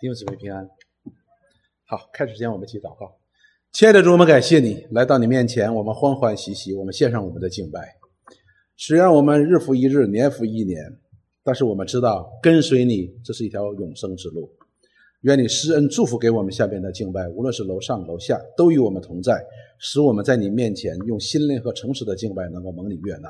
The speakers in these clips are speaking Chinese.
弟兄姊妹平安。好，开始前我们一起祷告。亲爱的主，我们感谢你来到你面前，我们欢欢喜喜，我们献上我们的敬拜。虽然我们日复一日，年复一年，但是我们知道跟随你，这是一条永生之路。愿你施恩祝福给我们下边的敬拜，无论是楼上楼下，都与我们同在，使我们在你面前用心灵和诚实的敬拜，能够蒙你悦纳。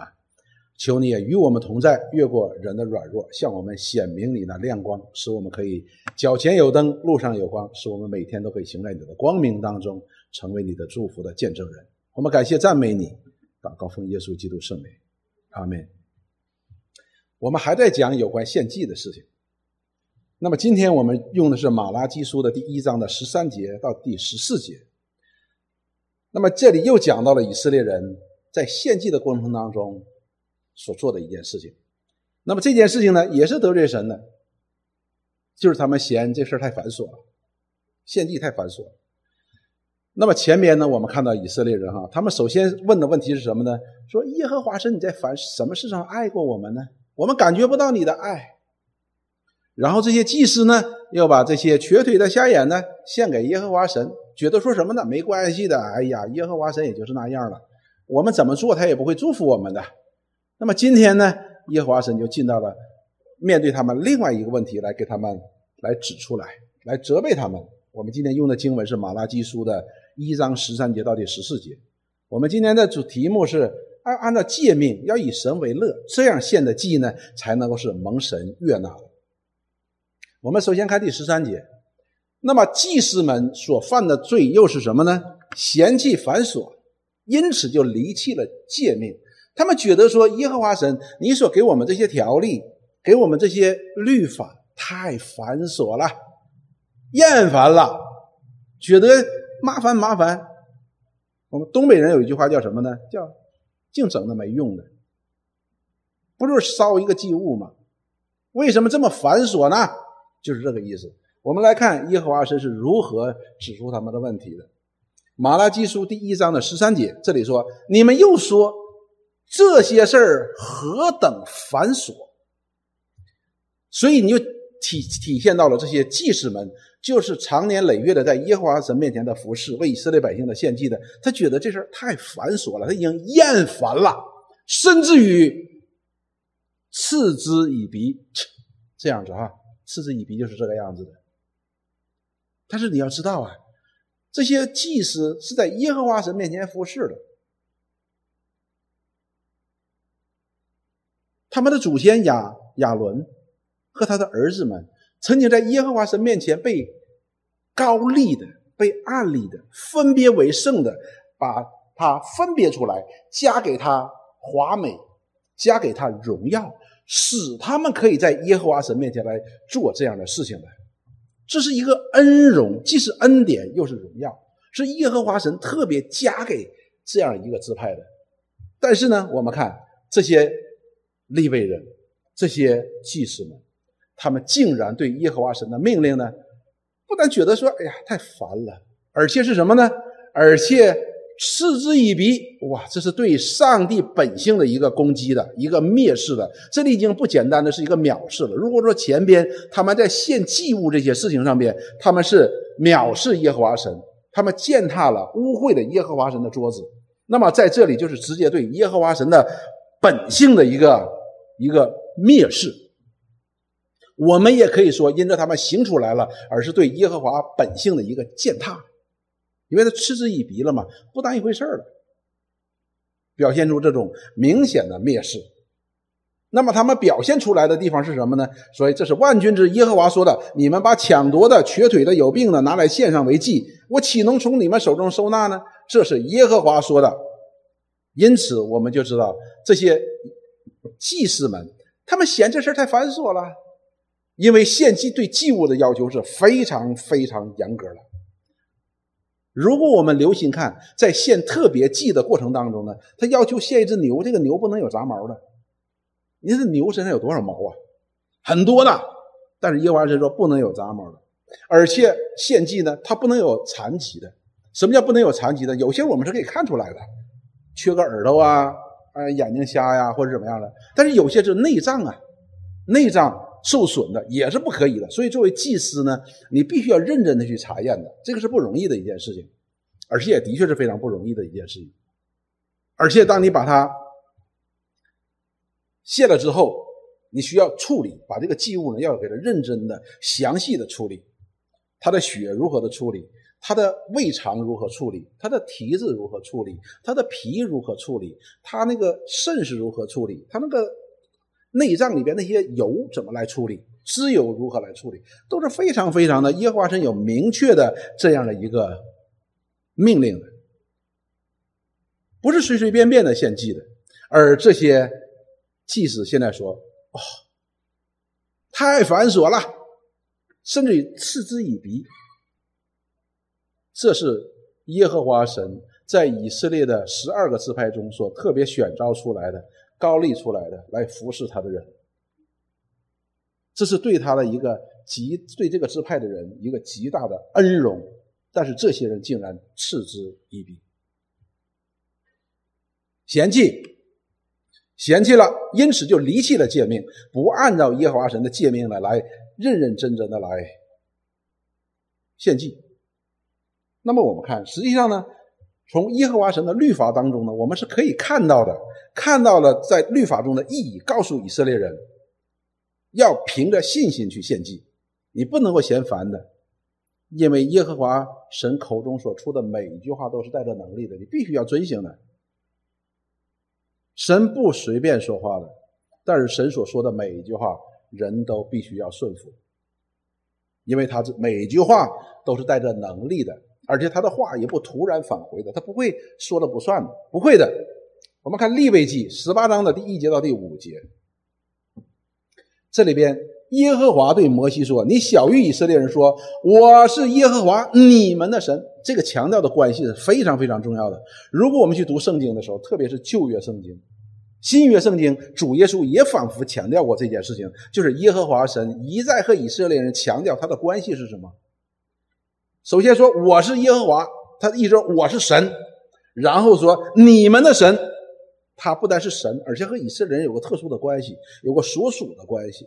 求你也与我们同在，越过人的软弱，向我们显明你的亮光，使我们可以脚前有灯，路上有光，使我们每天都可以行在你的光明当中，成为你的祝福的见证人。我们感谢赞美你，祷告奉耶稣基督圣名，阿门。我们还在讲有关献祭的事情。那么今天我们用的是马拉基书的第一章的十三节到第十四节。那么这里又讲到了以色列人在献祭的过程当中。所做的一件事情，那么这件事情呢，也是得罪神的，就是他们嫌这事太繁琐了，献祭太繁琐。那么前面呢，我们看到以色列人哈，他们首先问的问题是什么呢？说耶和华神你在凡什么事上爱过我们呢？我们感觉不到你的爱。然后这些祭司呢，要把这些瘸腿的、瞎眼的献给耶和华神，觉得说什么呢？没关系的，哎呀，耶和华神也就是那样了，我们怎么做他也不会祝福我们的。那么今天呢，耶和华神就进到了面对他们另外一个问题来给他们来指出来，来责备他们。我们今天用的经文是马拉基书的一章十三节到第十四节。我们今天的主题目是按按照诫命要以神为乐，这样献的祭呢才能够是蒙神悦纳。我们首先看第十三节，那么祭司们所犯的罪又是什么呢？嫌弃繁琐，因此就离弃了诫命。他们觉得说耶和华神，你所给我们这些条例，给我们这些律法太繁琐了，厌烦了，觉得麻烦麻烦。我们东北人有一句话叫什么呢？叫净整那没用的，不就是烧一个祭物吗？为什么这么繁琐呢？就是这个意思。我们来看耶和华神是如何指出他们的问题的。马拉基书第一章的十三节，这里说：“你们又说。”这些事儿何等繁琐，所以你就体体现到了这些祭司们，就是长年累月的在耶和华神面前的服侍，为以色列百姓的献祭的。他觉得这事儿太繁琐了，他已经厌烦了，甚至于嗤之以鼻。这样子哈，嗤之以鼻就是这个样子的。但是你要知道啊，这些祭司是在耶和华神面前服侍的。他们的祖先亚亚伦和他的儿子们，曾经在耶和华神面前被高立的、被暗立的、分别为圣的，把他分别出来，加给他华美，加给他荣耀，使他们可以在耶和华神面前来做这样的事情的。这是一个恩荣，既是恩典，又是荣耀，是耶和华神特别加给这样一个支派的。但是呢，我们看这些。利未人，这些祭司们，他们竟然对耶和华神的命令呢，不但觉得说，哎呀，太烦了，而且是什么呢？而且嗤之以鼻。哇，这是对上帝本性的一个攻击的一个蔑视的。这里已经不简单的是一个藐视了。如果说前边他们在献祭物这些事情上边，他们是藐视耶和华神，他们践踏了污秽的耶和华神的桌子，那么在这里就是直接对耶和华神的本性的一个。一个蔑视，我们也可以说，因着他们行出来了，而是对耶和华本性的一个践踏，因为他嗤之以鼻了嘛，不当一回事儿了，表现出这种明显的蔑视。那么他们表现出来的地方是什么呢？所以这是万军之耶和华说的：“你们把抢夺的、瘸腿的、有病的拿来献上为祭，我岂能从你们手中收纳呢？”这是耶和华说的。因此，我们就知道这些。祭司们，他们嫌这事太繁琐了，因为献祭对祭物的要求是非常非常严格的。如果我们留心看，在献特别祭的过程当中呢，他要求献一只牛，这个牛不能有杂毛的。你这牛身上有多少毛啊？很多的。但是耶和华神说不能有杂毛的，而且献祭呢，它不能有残疾的。什么叫不能有残疾的？有些我们是可以看出来的，缺个耳朵啊。哎，眼睛瞎呀，或者怎么样的？但是有些是内脏啊，内脏受损的，也是不可以的。所以作为祭司呢，你必须要认真的去查验的，这个是不容易的一件事情，而且也的确是非常不容易的一件事情。而且当你把它卸了之后，你需要处理，把这个祭物呢要给它认真的、详细的处理，它的血如何的处理。它的胃肠如何处理？它的蹄子如何处理？它的皮如何处理？它那个肾是如何处理？它那个内脏里边那些油怎么来处理？脂油如何来处理？都是非常非常的耶和华神有明确的这样的一个命令的，不是随随便便的献祭的。而这些祭司现在说：“哦，太繁琐了，甚至于嗤之以鼻。”这是耶和华神在以色列的十二个支派中所特别选召出来的、高立出来的来服侍他的人。这是对他的一个极对这个支派的人一个极大的恩荣，但是这些人竟然嗤之以鼻，嫌弃，嫌弃了，因此就离弃了诫命，不按照耶和华神的诫命呢来认认真真的来献祭。那么我们看，实际上呢，从耶和华神的律法当中呢，我们是可以看到的，看到了在律法中的意义，告诉以色列人，要凭着信心去献祭，你不能够嫌烦的，因为耶和华神口中所出的每一句话都是带着能力的，你必须要遵行的。神不随便说话的，但是神所说的每一句话，人都必须要顺服，因为他这每一句话都是带着能力的。而且他的话也不突然返回的，他不会说了不算的，不会的。我们看利未记十八章的第一节到第五节，这里边耶和华对摩西说：“你小谕以色列人说，我是耶和华你们的神。”这个强调的关系是非常非常重要的。如果我们去读圣经的时候，特别是旧约圣经、新约圣经，主耶稣也反复强调过这件事情，就是耶和华神一再和以色列人强调他的关系是什么。首先说我是耶和华，他一说我是神，然后说你们的神，他不单是神，而且和以色列人有个特殊的关系，有个所属的关系。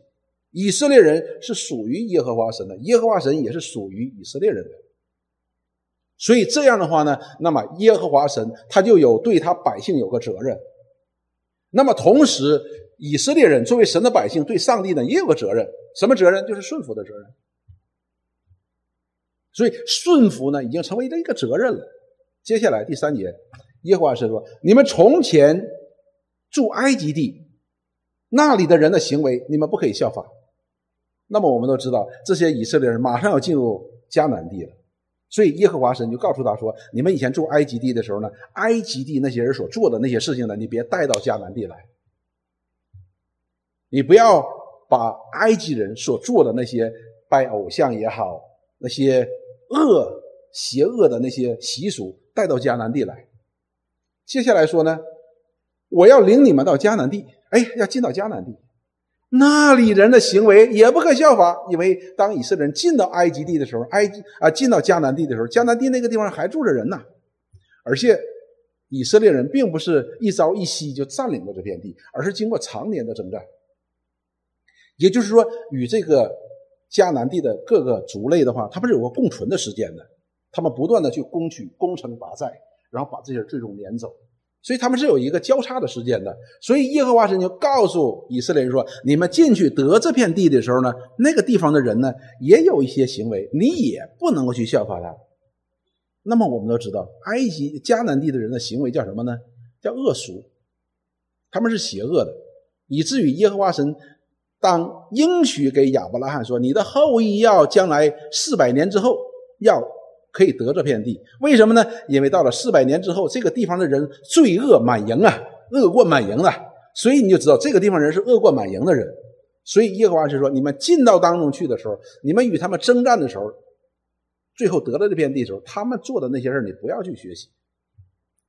以色列人是属于耶和华神的，耶和华神也是属于以色列人的。所以这样的话呢，那么耶和华神他就有对他百姓有个责任。那么同时，以色列人作为神的百姓，对上帝呢也有个责任，什么责任？就是顺服的责任。所以顺服呢，已经成为了一个责任了。接下来第三节，耶和华神说：“你们从前住埃及地，那里的人的行为，你们不可以效仿。”那么我们都知道，这些以色列人马上要进入迦南地了。所以耶和华神就告诉他说：“你们以前住埃及地的时候呢，埃及地那些人所做的那些事情呢，你别带到迦南地来。你不要把埃及人所做的那些拜偶像也好，那些。”恶邪恶的那些习俗带到迦南地来。接下来说呢，我要领你们到迦南地，哎，要进到迦南地，那里人的行为也不可效法，因为当以色列人进到埃及地的时候，埃及啊进到迦南地的时候，迦南地那个地方还住着人呢，而且以色列人并不是一朝一夕就占领了这片地，而是经过常年的征战，也就是说与这个。迦南地的各个族类的话，他们是有个共存的时间的，他们不断的去攻取、攻城拔寨，然后把这些最终撵走，所以他们是有一个交叉的时间的。所以耶和华神就告诉以色列人说：“你们进去得这片地的时候呢，那个地方的人呢，也有一些行为，你也不能够去效法他。那么我们都知道，埃及迦南地的人的行为叫什么呢？叫恶俗，他们是邪恶的，以至于耶和华神。”当应许给亚伯拉罕说：“你的后裔要将来四百年之后要可以得这片地，为什么呢？因为到了四百年之后，这个地方的人罪恶满盈啊，恶贯满盈了，所以你就知道这个地方人是恶贯满盈的人。所以耶和华是说：你们进到当中去的时候，你们与他们征战的时候，最后得了这片地的时候，他们做的那些事你不要去学习。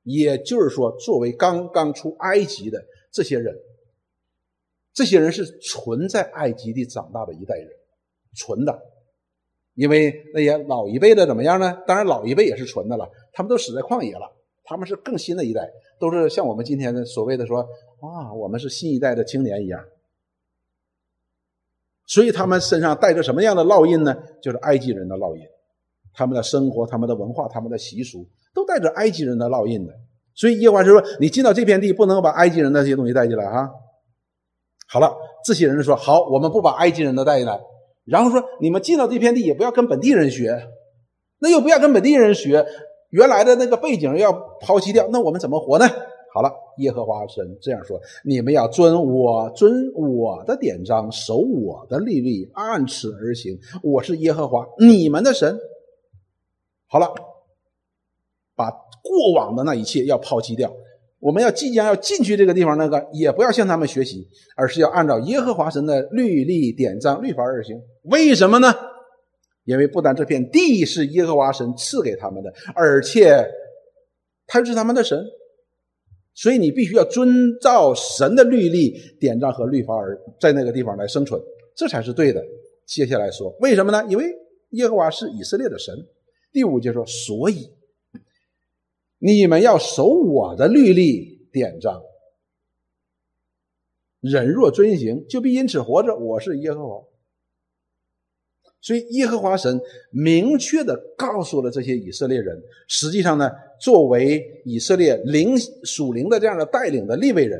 也就是说，作为刚刚出埃及的这些人。”这些人是纯在埃及地长大的一代人，纯的，因为那些老一辈的怎么样呢？当然老一辈也是纯的了，他们都死在旷野了，他们是更新的一代，都是像我们今天的所谓的说，啊，我们是新一代的青年一样。所以他们身上带着什么样的烙印呢？就是埃及人的烙印，他们的生活、他们的文化、他们的习俗都带着埃及人的烙印的。所以耶和华说：“你进到这片地，不能把埃及人的这些东西带进来哈。”好了，这些人说：“好，我们不把埃及人的带进来。”然后说：“你们进到这片地，也不要跟本地人学，那又不要跟本地人学，原来的那个背景要抛弃掉，那我们怎么活呢？”好了，耶和华神这样说：“你们要遵我遵我的典章，守我的律例，按此而行。我是耶和华你们的神。”好了，把过往的那一切要抛弃掉。我们要即将要进去这个地方，那个也不要向他们学习，而是要按照耶和华神的律例典章律法而行。为什么呢？因为不但这片地是耶和华神赐给他们的，而且他是他们的神。所以你必须要遵照神的律例、典章和律法而在那个地方来生存，这才是对的。接下来说，为什么呢？因为耶和华是以色列的神。第五节说，所以你们要守我的律例、典章，人若遵行，就必因此活着。我是耶和华。所以，耶和华神明确的告诉了这些以色列人，实际上呢，作为以色列灵属灵的这样的带领的立位人，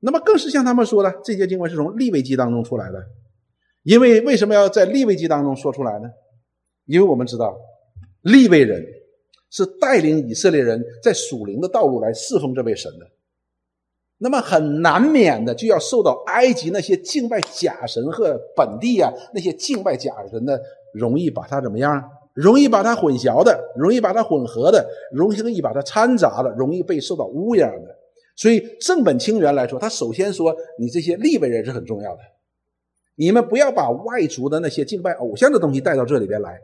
那么更是向他们说的，这些经文是从立位记当中出来的。因为为什么要在立位记当中说出来呢？因为我们知道，立位人是带领以色列人在属灵的道路来侍奉这位神的。那么很难免的就要受到埃及那些敬拜假神和本地啊那些敬拜假神的，容易把它怎么样？容易把它混淆的，容易把它混合的，容易把它掺杂的，容易被受到污染的。所以正本清源来说，他首先说你这些立位人是很重要的，你们不要把外族的那些敬拜偶像的东西带到这里边来，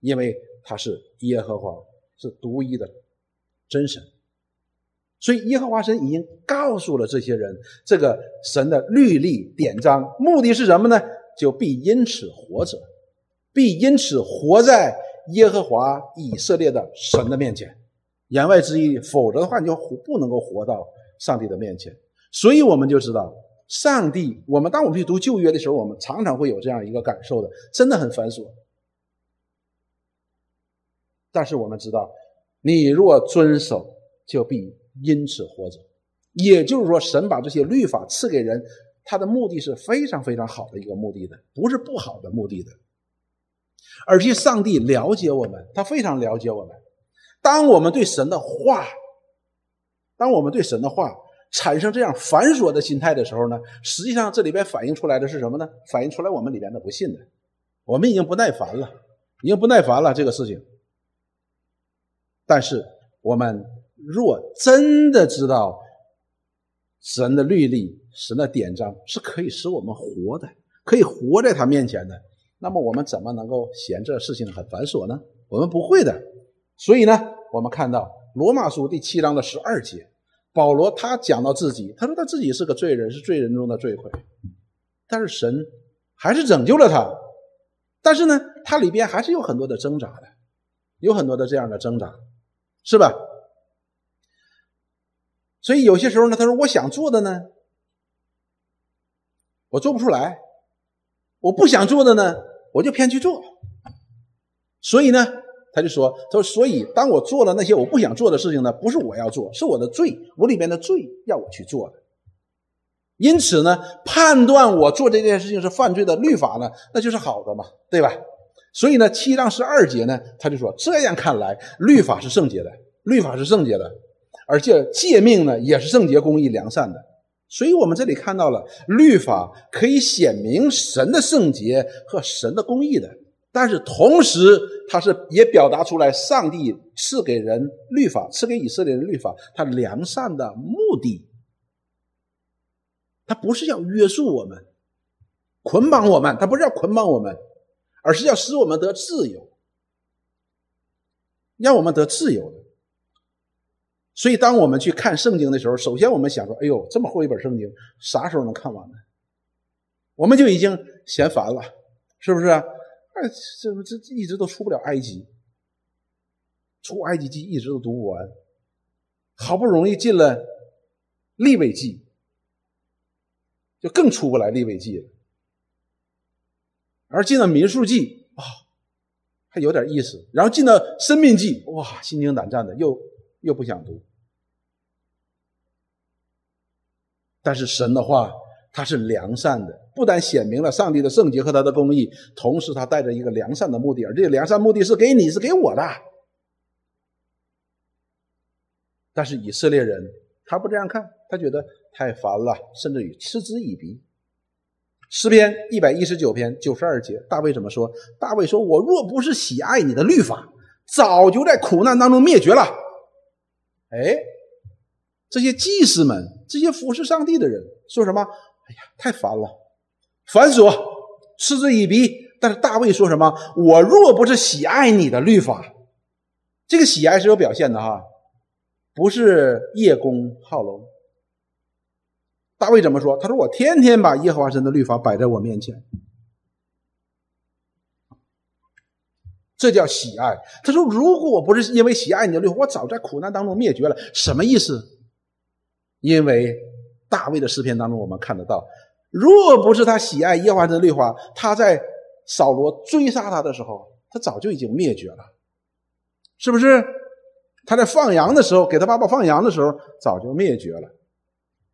因为他是耶和华，是独一的真神。所以，耶和华神已经告诉了这些人，这个神的律例典章，目的是什么呢？就必因此活着，必因此活在耶和华以色列的神的面前。言外之意，否则的话，你就不能够活到上帝的面前。所以，我们就知道，上帝，我们当我们去读旧约的时候，我们常常会有这样一个感受的，真的很繁琐。但是，我们知道，你若遵守，就必。因此活着，也就是说，神把这些律法赐给人，他的目的是非常非常好的一个目的的，不是不好的目的的。而且上帝了解我们，他非常了解我们。当我们对神的话，当我们对神的话产生这样繁琐的心态的时候呢，实际上这里边反映出来的是什么呢？反映出来我们里边的不信的，我们已经不耐烦了，已经不耐烦了这个事情。但是我们。若真的知道神的律例、神的典章是可以使我们活的，可以活在他面前的，那么我们怎么能够嫌这事情很繁琐呢？我们不会的。所以呢，我们看到罗马书第七章的十二节，保罗他讲到自己，他说他自己是个罪人，是罪人中的罪魁，但是神还是拯救了他。但是呢，他里边还是有很多的挣扎的，有很多的这样的挣扎，是吧？所以有些时候呢，他说我想做的呢，我做不出来；我不想做的呢，我就偏去做。所以呢，他就说：“他说，所以当我做了那些我不想做的事情呢，不是我要做，是我的罪，我里边的罪要我去做的。因此呢，判断我做这件事情是犯罪的律法呢，那就是好的嘛，对吧？所以呢，七章十二节呢，他就说：这样看来，律法是圣洁的，律法是圣洁的。”而且诫命呢，也是圣洁、公义、良善的，所以我们这里看到了律法可以显明神的圣洁和神的公义的，但是同时它是也表达出来上帝赐给人律法，赐给以色列人律法，他良善的目的，他不是要约束我们、捆绑我们，他不是要捆绑我们，而是要使我们得自由，让我们得自由的。所以，当我们去看圣经的时候，首先我们想说：“哎呦，这么厚一本圣经，啥时候能看完呢？”我们就已经嫌烦了，是不是？哎，这这一直都出不了埃及，出埃及记一直都读不完，好不容易进了利未记，就更出不来利未记了。而进了民数记啊，还有点意思。然后进了生命记，哇，心惊胆战的，又又不想读。但是神的话，它是良善的，不但显明了上帝的圣洁和他的公义，同时他带着一个良善的目的，而这个良善目的是给你，是给我的。但是以色列人他不这样看，他觉得太烦了，甚至于嗤之以鼻。诗篇一百一十九篇九十二节，大卫怎么说？大卫说：“我若不是喜爱你的律法，早就在苦难当中灭绝了。”哎，这些祭司们，这些服侍上帝的人说什么？哎呀，太烦了，繁琐，嗤之以鼻。但是大卫说什么？我若不是喜爱你的律法，这个喜爱是有表现的哈。不是叶公好龙。大卫怎么说？他说：“我天天把耶和华神的律法摆在我面前，这叫喜爱。”他说：“如果我不是因为喜爱你的律法，我早在苦难当中灭绝了。”什么意思？因为大卫的诗篇当中，我们看得到，若不是他喜爱耶和华神的律法，他在扫罗追杀他的时候，他早就已经灭绝了，是不是？他在放羊的时候，给他爸爸放羊的时候，早就灭绝了，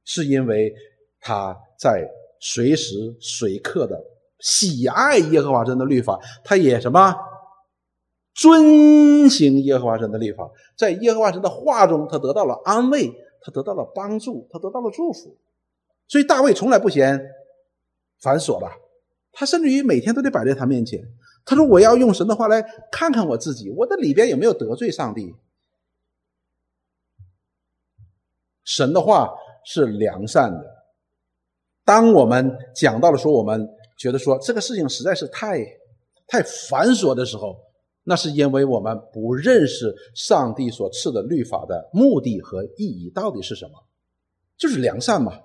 是因为他在随时随刻的喜爱耶和华神的律法，他也什么遵行耶和华神的律法，在耶和华神的话中，他得到了安慰，他得到了帮助，他得到了祝福，所以大卫从来不嫌繁琐了，他甚至于每天都得摆在他面前，他说：“我要用神的话来看看我自己，我的里边有没有得罪上帝。”神的话是良善的。当我们讲到了说，我们觉得说这个事情实在是太太繁琐的时候，那是因为我们不认识上帝所赐的律法的目的和意义到底是什么，就是良善嘛。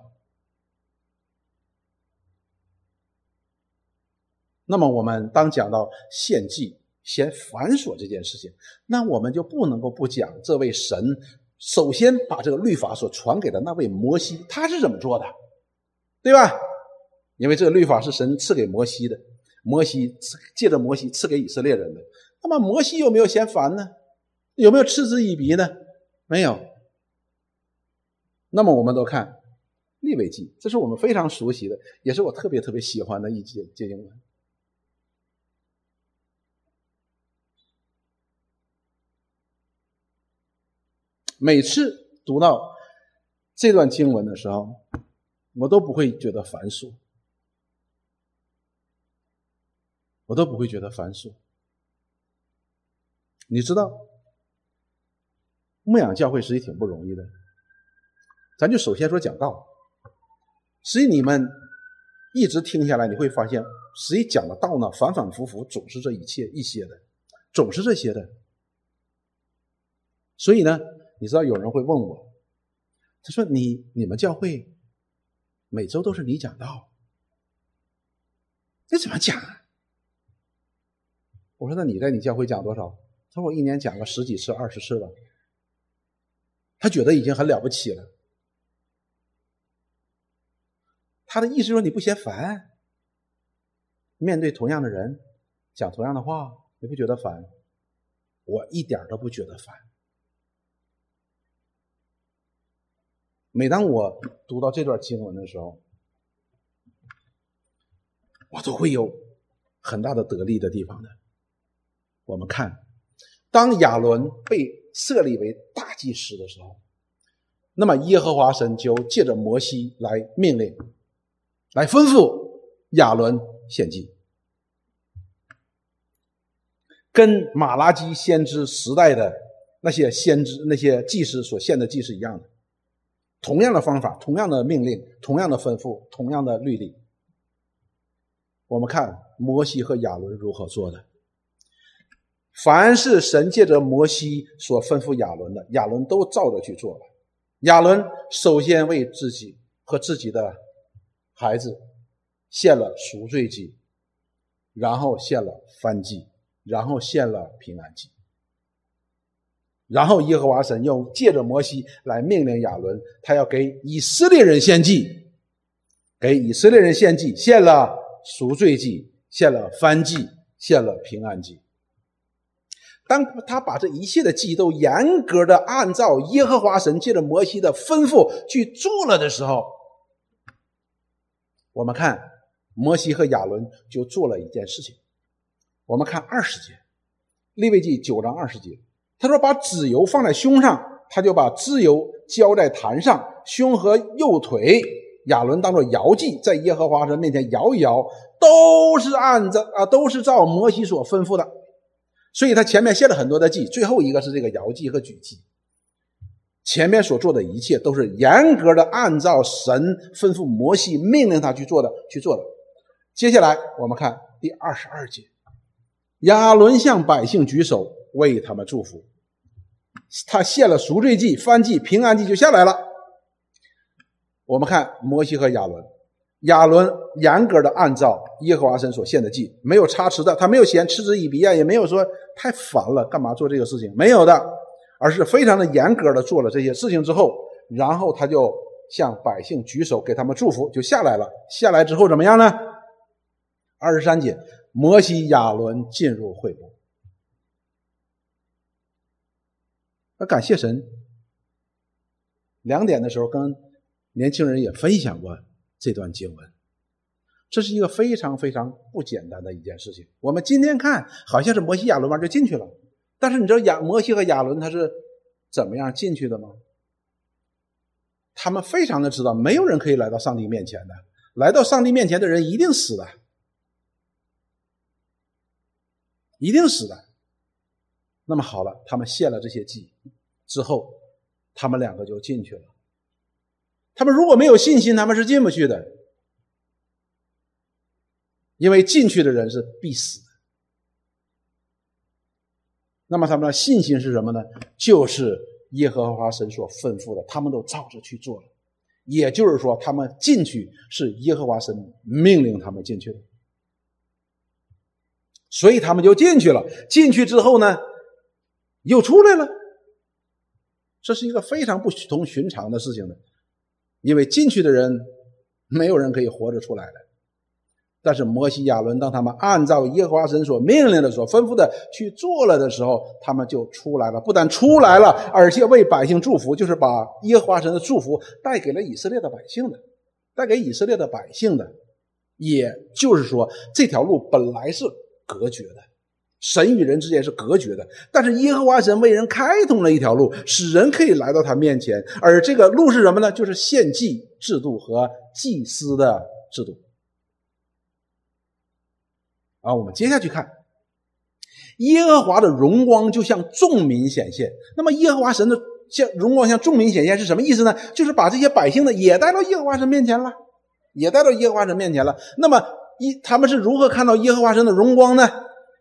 那么我们当讲到献祭嫌繁琐这件事情，那我们就不能够不讲这位神。首先把这个律法所传给的那位摩西，他是怎么做的，对吧？因为这个律法是神赐给摩西的，摩西借着摩西赐给以色列人的。那么摩西有没有嫌烦呢？有没有嗤之以鼻呢？没有。那么我们都看利未记，这是我们非常熟悉的，也是我特别特别喜欢的一节经文。每次读到这段经文的时候，我都不会觉得繁琐，我都不会觉得繁琐。你知道，牧养教会实际挺不容易的。咱就首先说讲道，实际你们一直听下来，你会发现，实际讲的道呢，反反复复，总是这一切一些的，总是这些的。所以呢。你知道有人会问我，他说：“你你们教会每周都是你讲道，你怎么讲啊？”我说：“那你在你教会讲多少？”他说：“我一年讲个十几次、二十次了。”他觉得已经很了不起了。他的意思说：“你不嫌烦？面对同样的人讲同样的话，你不觉得烦？”我一点都不觉得烦。每当我读到这段经文的时候，我都会有很大的得力的地方的。我们看，当亚伦被设立为大祭司的时候，那么耶和华神就借着摩西来命令，来吩咐亚伦献祭，跟马拉基先知时代的那些先知、那些祭司所献的祭是一样的。同样的方法，同样的命令，同样的吩咐，同样的律例。我们看摩西和亚伦如何做的。凡是神借着摩西所吩咐亚伦的，亚伦都照着去做了。亚伦首先为自己和自己的孩子献了赎罪祭，然后献了燔祭，然后献了平安祭。然后耶和华神又借着摩西来命令亚伦，他要给以色列人献祭，给以色列人献祭，献了赎罪祭，献了燔祭，献了平安祭。当他把这一切的祭都严格的按照耶和华神借着摩西的吩咐去做了的时候，我们看摩西和亚伦就做了一件事情。我们看二十节，利未记九章二十节，他说：“把脂油放在胸上，他就把脂油浇在坛上，胸和右腿，亚伦当做摇祭，在耶和华神面前摇一摇，都是按照啊，都是照摩西所吩咐的。”所以他前面献了很多的祭，最后一个是这个摇祭和举祭。前面所做的一切都是严格的按照神吩咐摩西命令他去做的去做的。接下来我们看第二十二节，亚伦向百姓举手为他们祝福，他献了赎罪祭、燔祭、平安祭就下来了。我们看摩西和亚伦。亚伦严格的按照耶和华神所献的祭，没有差池的，他没有嫌嗤之以鼻啊，也没有说太烦了，干嘛做这个事情？没有的，而是非常的严格的做了这些事情之后，然后他就向百姓举手给他们祝福，就下来了。下来之后怎么样呢？二十三节，摩西、亚伦进入会幕。那感谢神，两点的时候跟年轻人也分享过。这段经文，这是一个非常非常不简单的一件事情。我们今天看好像是摩西亚伦完就进去了，但是你知道亚摩西和亚伦他是怎么样进去的吗？他们非常的知道，没有人可以来到上帝面前的，来到上帝面前的人一定死的，一定死的。那么好了，他们献了这些祭之后，他们两个就进去了。他们如果没有信心，他们是进不去的，因为进去的人是必死的。那么他们的信心是什么呢？就是耶和华神所吩咐的，他们都照着去做了。也就是说，他们进去是耶和华神命令他们进去的，所以他们就进去了。进去之后呢，又出来了。这是一个非常不同寻常的事情的。因为进去的人，没有人可以活着出来的。但是摩西亚伦当他们按照耶和华神所命令的、所吩咐的去做了的时候，他们就出来了。不但出来了，而且为百姓祝福，就是把耶和华神的祝福带给了以色列的百姓的，带给以色列的百姓的。也就是说，这条路本来是隔绝的。神与人之间是隔绝的，但是耶和华神为人开通了一条路，使人可以来到他面前。而这个路是什么呢？就是献祭制度和祭司的制度。啊，我们接下去看，耶和华的荣光就向众民显现。那么，耶和华神的向荣光向众民显现是什么意思呢？就是把这些百姓呢也带到耶和华神面前了，也带到耶和华神面前了。那么，一他们是如何看到耶和华神的荣光呢？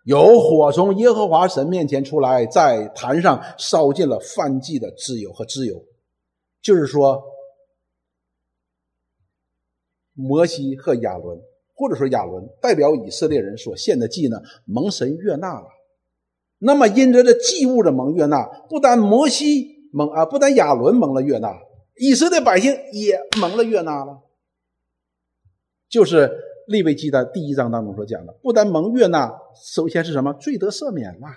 有火从耶和华神面前出来，在坛上烧尽了燔祭的脂油和脂油，就是说，摩西和亚伦，或者说亚伦代表以色列人所献的祭呢，蒙神悦纳了。那么因着这祭物的蒙悦纳，不但摩西蒙啊，不但亚伦蒙了悦纳，以色列百姓也蒙了悦纳了，就是。利未记的第一章当中所讲的，不但蒙悦纳，首先是什么？罪得赦免了。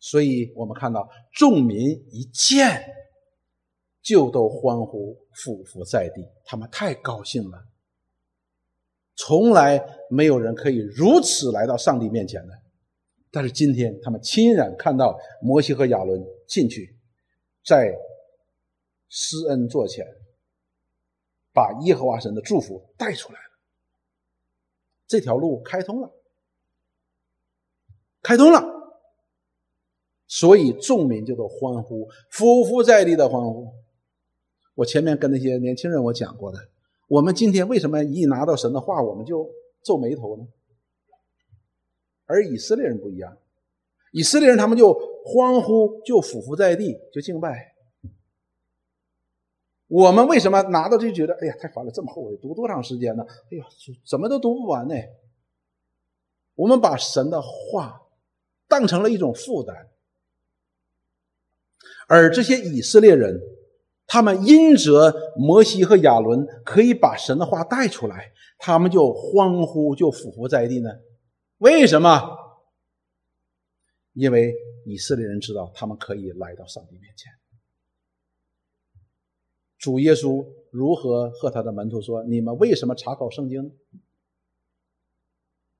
所以我们看到众民一见，就都欢呼，俯伏在地，他们太高兴了。从来没有人可以如此来到上帝面前的，但是今天他们亲眼看到摩西和亚伦进去，在施恩座前。把耶和华神的祝福带出来了，这条路开通了，开通了，所以众民就都欢呼，匍匐在地的欢呼。我前面跟那些年轻人我讲过的，我们今天为什么一拿到神的话我们就皱眉头呢？而以色列人不一样，以色列人他们就欢呼，就匍匐在地，就敬拜。我们为什么拿到就觉得哎呀太烦了，这么厚，读多长时间呢？哎呀，怎么都读不完呢？我们把神的话当成了一种负担，而这些以色列人，他们因着摩西和亚伦可以把神的话带出来，他们就欢呼，就俯伏在地呢？为什么？因为以色列人知道他们可以来到上帝面前。主耶稣如何和他的门徒说：“你们为什么查考圣经？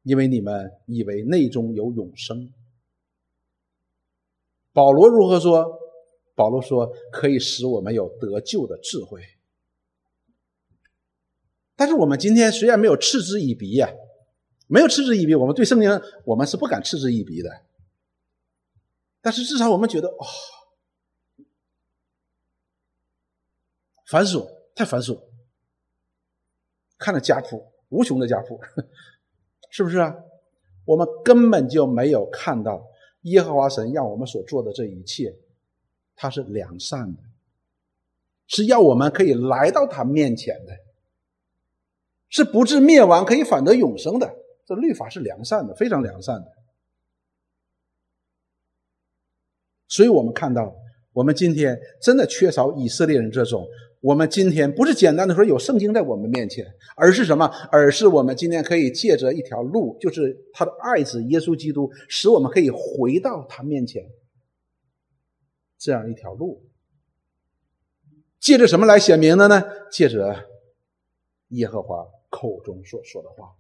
因为你们以为内中有永生。”保罗如何说？保罗说：“可以使我们有得救的智慧。”但是我们今天虽然没有嗤之以鼻呀，没有嗤之以鼻，我们对圣经我们是不敢嗤之以鼻的。但是至少我们觉得，哦，繁琐，太繁琐。看了家谱，无穷的家谱，是不是啊？我们根本就没有看到耶和华神让我们所做的这一切，他是良善的，是要我们可以来到他面前的，是不至灭亡，可以反得永生的。这律法是良善的，非常良善的。所以我们看到，我们今天真的缺少以色列人这种。我们今天不是简单的说有圣经在我们面前，而是什么？而是我们今天可以借着一条路，就是他的爱子耶稣基督，使我们可以回到他面前。这样一条路，借着什么来显明的呢？借着耶和华口中所说的话。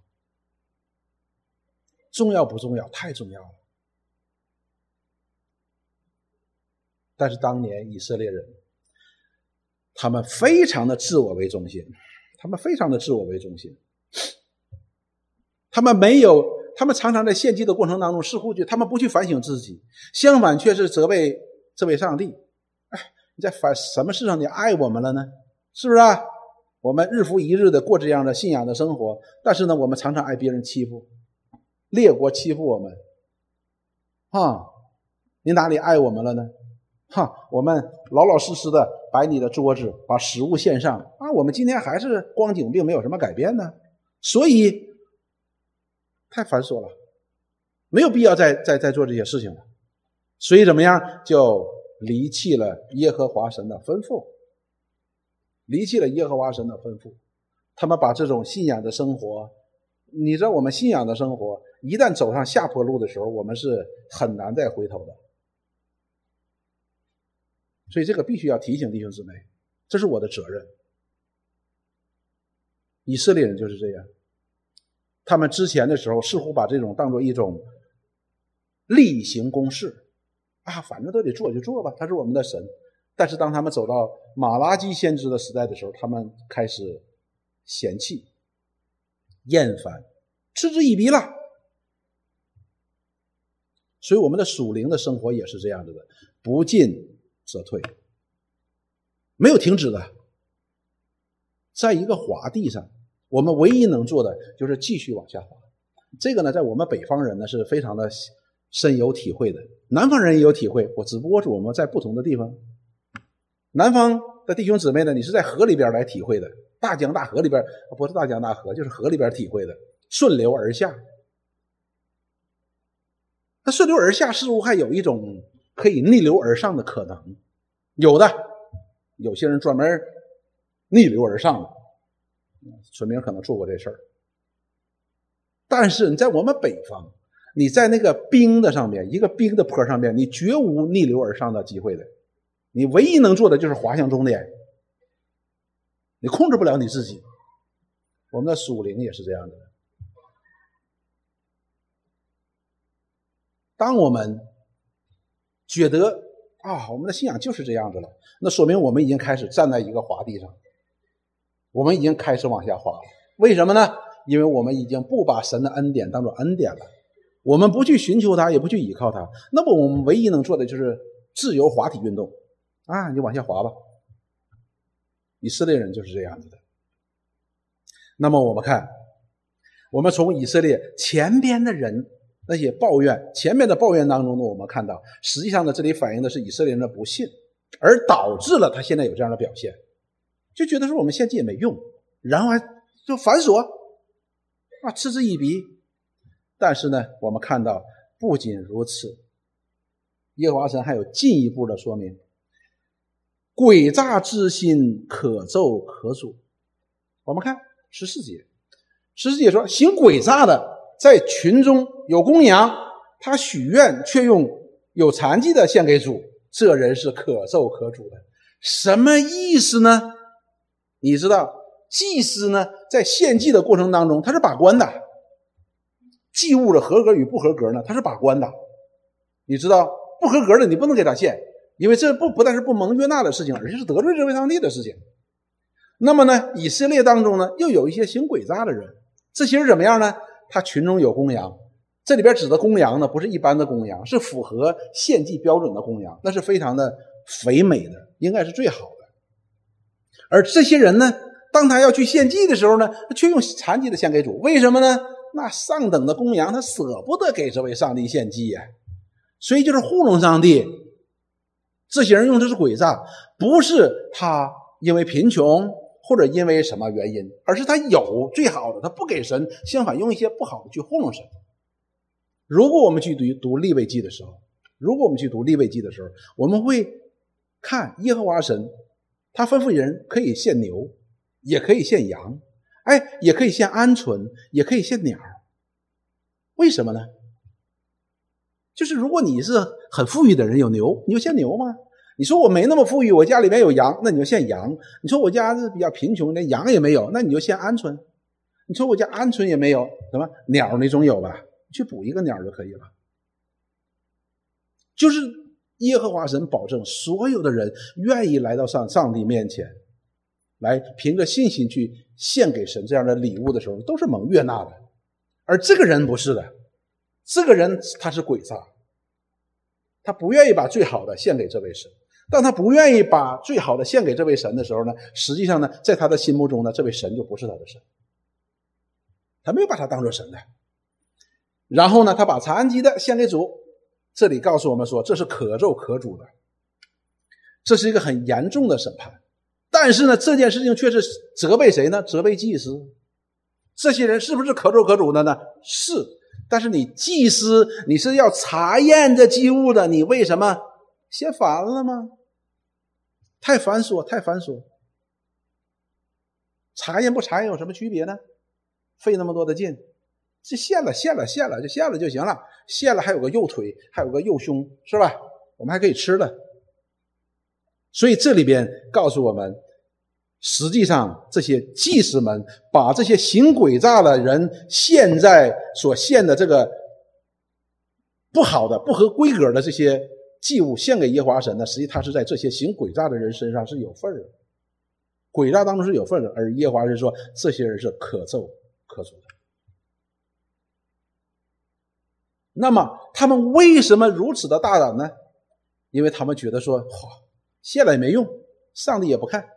重要不重要？太重要了。但是当年以色列人，他们非常的自我为中心，他们非常的自我为中心，他们没有，他们常常在献祭的过程当中似乎就他们不去反省自己，相反却是责备这位上帝。哎，你在反什么事上你爱我们了呢？是不是啊？我们日复一日的过这样的信仰的生活，但是呢，我们常常挨别人欺负，列国欺负我们，啊，你哪里爱我们了呢？哈，我们老老实实的摆你的桌子，把食物献上啊！我们今天还是光景，并没有什么改变呢，所以太繁琐了，没有必要再再再做这些事情了。所以怎么样，就离弃了耶和华神的吩咐，离弃了耶和华神的吩咐。他们把这种信仰的生活，你知道，我们信仰的生活一旦走上下坡路的时候，我们是很难再回头的。所以这个必须要提醒弟兄姊妹，这是我的责任。以色列人就是这样，他们之前的时候似乎把这种当做一种例行公事啊，反正都得做就做吧，他是我们的神。但是当他们走到马拉基先知的时代的时候，他们开始嫌弃、厌烦、嗤之以鼻了。所以我们的属灵的生活也是这样子的，不进。则退，没有停止的，在一个滑地上，我们唯一能做的就是继续往下滑。这个呢，在我们北方人呢是非常的深有体会的，南方人也有体会。我只不过是我们在不同的地方。南方的弟兄姊妹呢，你是在河里边来体会的，大江大河里边，不是大江大河，就是河里边体会的，顺流而下。那顺流而下似乎还有一种。可以逆流而上的可能，有的，有些人专门逆流而上的，村民可能做过这事儿。但是你在我们北方，你在那个冰的上面，一个冰的坡上面，你绝无逆流而上的机会的。你唯一能做的就是滑向终点，你控制不了你自己。我们的属灵也是这样的，当我们。觉得啊，我们的信仰就是这样子了，那说明我们已经开始站在一个滑地上，我们已经开始往下滑了。为什么呢？因为我们已经不把神的恩典当做恩典了，我们不去寻求他，也不去依靠他。那么我们唯一能做的就是自由滑体运动啊，你往下滑吧。以色列人就是这样子的。那么我们看，我们从以色列前边的人。那些抱怨，前面的抱怨当中呢，我们看到，实际上呢，这里反映的是以色列人的不信，而导致了他现在有这样的表现，就觉得说我们献祭也没用，然后还就繁琐，啊，嗤之以鼻。但是呢，我们看到不仅如此，耶和华神还有进一步的说明，诡诈之心，可咒可诅。我们看十四节，十四节说，行诡诈的在群中有公羊，他许愿却用有残疾的献给主，这人是可受可诅的。什么意思呢？你知道，祭司呢，在献祭的过程当中，他是把关的，祭物的合格与不合格呢，他是把关的。你知道，不合格的你不能给他献，因为这不不但是不蒙约纳的事情，而且是得罪这位上帝的事情。那么呢，以色列当中呢，又有一些行诡诈的人，这些人怎么样呢？他群中有公羊，这里边指的公羊呢，不是一般的公羊，是符合献祭标准的公羊，那是非常的肥美的，应该是最好的。而这些人呢，当他要去献祭的时候呢，却用残疾的献给主，为什么呢？那上等的公羊他舍不得给这位上帝献祭呀，所以就是糊弄上帝。这些人用的是诡诈，不是他因为贫穷或者因为什么原因，而是他有最好的，他不给神，相反用一些不好的去糊弄神。如果我们去读读立位记的时候，如果我们去读立位记的时候，我们会看耶和华神。他吩咐人可以献牛，也可以献羊，哎，也可以献鹌鹑，也可以献鸟。为什么呢？就是如果你是很富裕的人，有牛，你就献牛吗？你说我没那么富裕，我家里面有羊，那你就献羊。你说我家是比较贫穷，连羊也没有，那你就献鹌鹑。你说我家鹌鹑也没有，什么鸟你总有吧？去补一个鸟就可以了。就是。耶和华神保证，所有的人愿意来到上上帝面前，来凭着信心去献给神这样的礼物的时候，都是蒙悦纳的。而这个人不是的，这个人他是诡诈，他不愿意把最好的献给这位神。当他不愿意把最好的献给这位神的时候呢，实际上呢，在他的心目中呢，这位神就不是他的神，他没有把他当做神的。然后呢，他把残疾的献给主。这里告诉我们说，这是可咒可诅的，这是一个很严重的审判。但是呢，这件事情却是责备谁呢？责备祭司。这些人是不是可咒可诅的呢？是。但是你祭司，你是要查验这祭物的，你为什么嫌烦了吗？太繁琐，太繁琐。查验不查验有什么区别呢？费那么多的劲。就献了，献了，献了，就献了就行了。献了还有个右腿，还有个右胸，是吧？我们还可以吃了。所以这里边告诉我们，实际上这些祭司们把这些行诡诈的人现在所献的这个不好的、不合规格的这些祭物献给耶和华神呢，实际他是在这些行诡诈的人身上是有份的。诡诈当中是有份的，而耶和华是说这些人是可咒可诅的。那么他们为什么如此的大胆呢？因为他们觉得说，好谢了也没用，上帝也不看。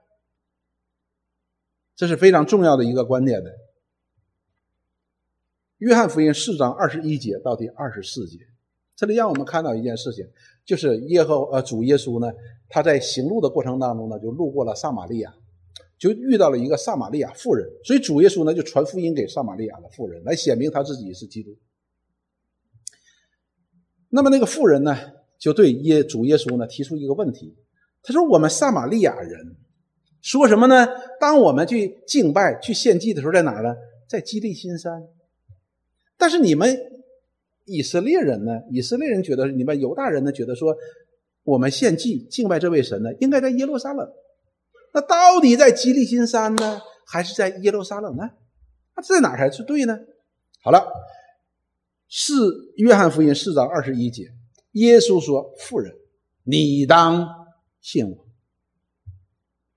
这是非常重要的一个观点的。约翰福音四章二十一节到第二十四节，这里让我们看到一件事情，就是耶和呃主耶稣呢，他在行路的过程当中呢，就路过了撒玛利亚，就遇到了一个撒玛利亚妇人，所以主耶稣呢就传福音给撒玛利亚的妇人，来显明他自己是基督。那么那个妇人呢，就对耶主耶稣呢提出一个问题，他说：“我们撒玛利亚人说什么呢？当我们去敬拜、去献祭的时候，在哪呢？在基利心山。但是你们以色列人呢？以色列人觉得，你们犹大人呢，觉得说，我们献祭敬拜这位神呢，应该在耶路撒冷。那到底在基利金山呢，还是在耶路撒冷呢？那在哪才是对呢？好了。”是约翰福音四章二十一节，耶稣说：“妇人，你当信我。”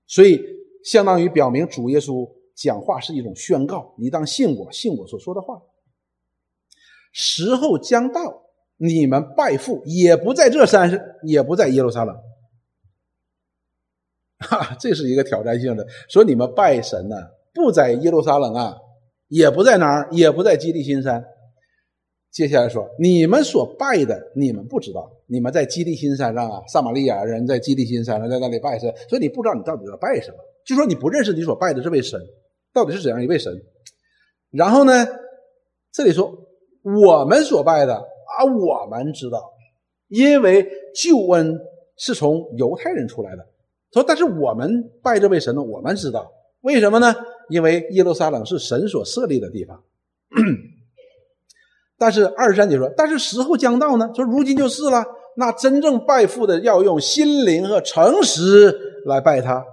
所以，相当于表明主耶稣讲话是一种宣告：“你当信我，信我所说的话。”时候将到，你们拜父也不在这山上，也不在耶路撒冷。哈，这是一个挑战性的，说你们拜神呢，不在耶路撒冷啊，也不在哪儿，也不在基利新山。接下来说，你们所拜的，你们不知道。你们在基利新山上啊，撒玛利亚人在基利新山上在那里拜神，所以你不知道你到底要拜什么。就说你不认识你所拜的这位神，到底是怎样一位神。然后呢，这里说我们所拜的啊，我们知道，因为救恩是从犹太人出来的，说，但是我们拜这位神呢，我们知道为什么呢？因为耶路撒冷是神所设立的地方。但是二十三节说，但是时候将到呢，说如今就是了。那真正拜父的要用心灵和诚实来拜他。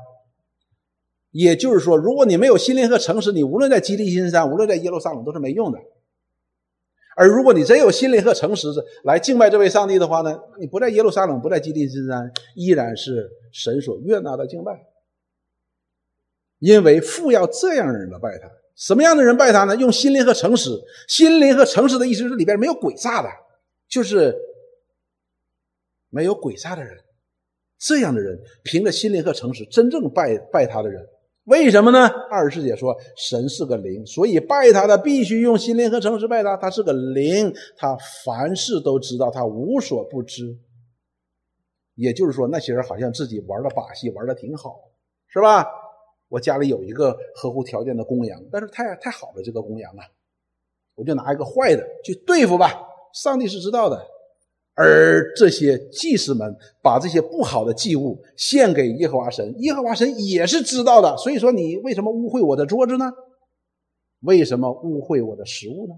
也就是说，如果你没有心灵和诚实，你无论在基利心山，无论在耶路撒冷都是没用的。而如果你真有心灵和诚实来敬拜这位上帝的话呢，你不在耶路撒冷，不在基利心山，依然是神所悦纳的敬拜。因为父要这样的人来拜他。什么样的人拜他呢？用心灵和诚实。心灵和诚实的意思是里边没有诡诈的，就是没有诡诈的人。这样的人凭着心灵和诚实，真正拜拜他的人，为什么呢？二师姐说神是个灵，所以拜他的必须用心灵和诚实拜他。他是个灵，他凡事都知道，他无所不知。也就是说，那些人好像自己玩的把戏玩的挺好，是吧？我家里有一个合乎条件的公羊，但是太太好了，这个公羊啊，我就拿一个坏的去对付吧。上帝是知道的，而这些祭司们把这些不好的祭物献给耶和华神，耶和华神也是知道的。所以说，你为什么污秽我的桌子呢？为什么污秽我的食物呢？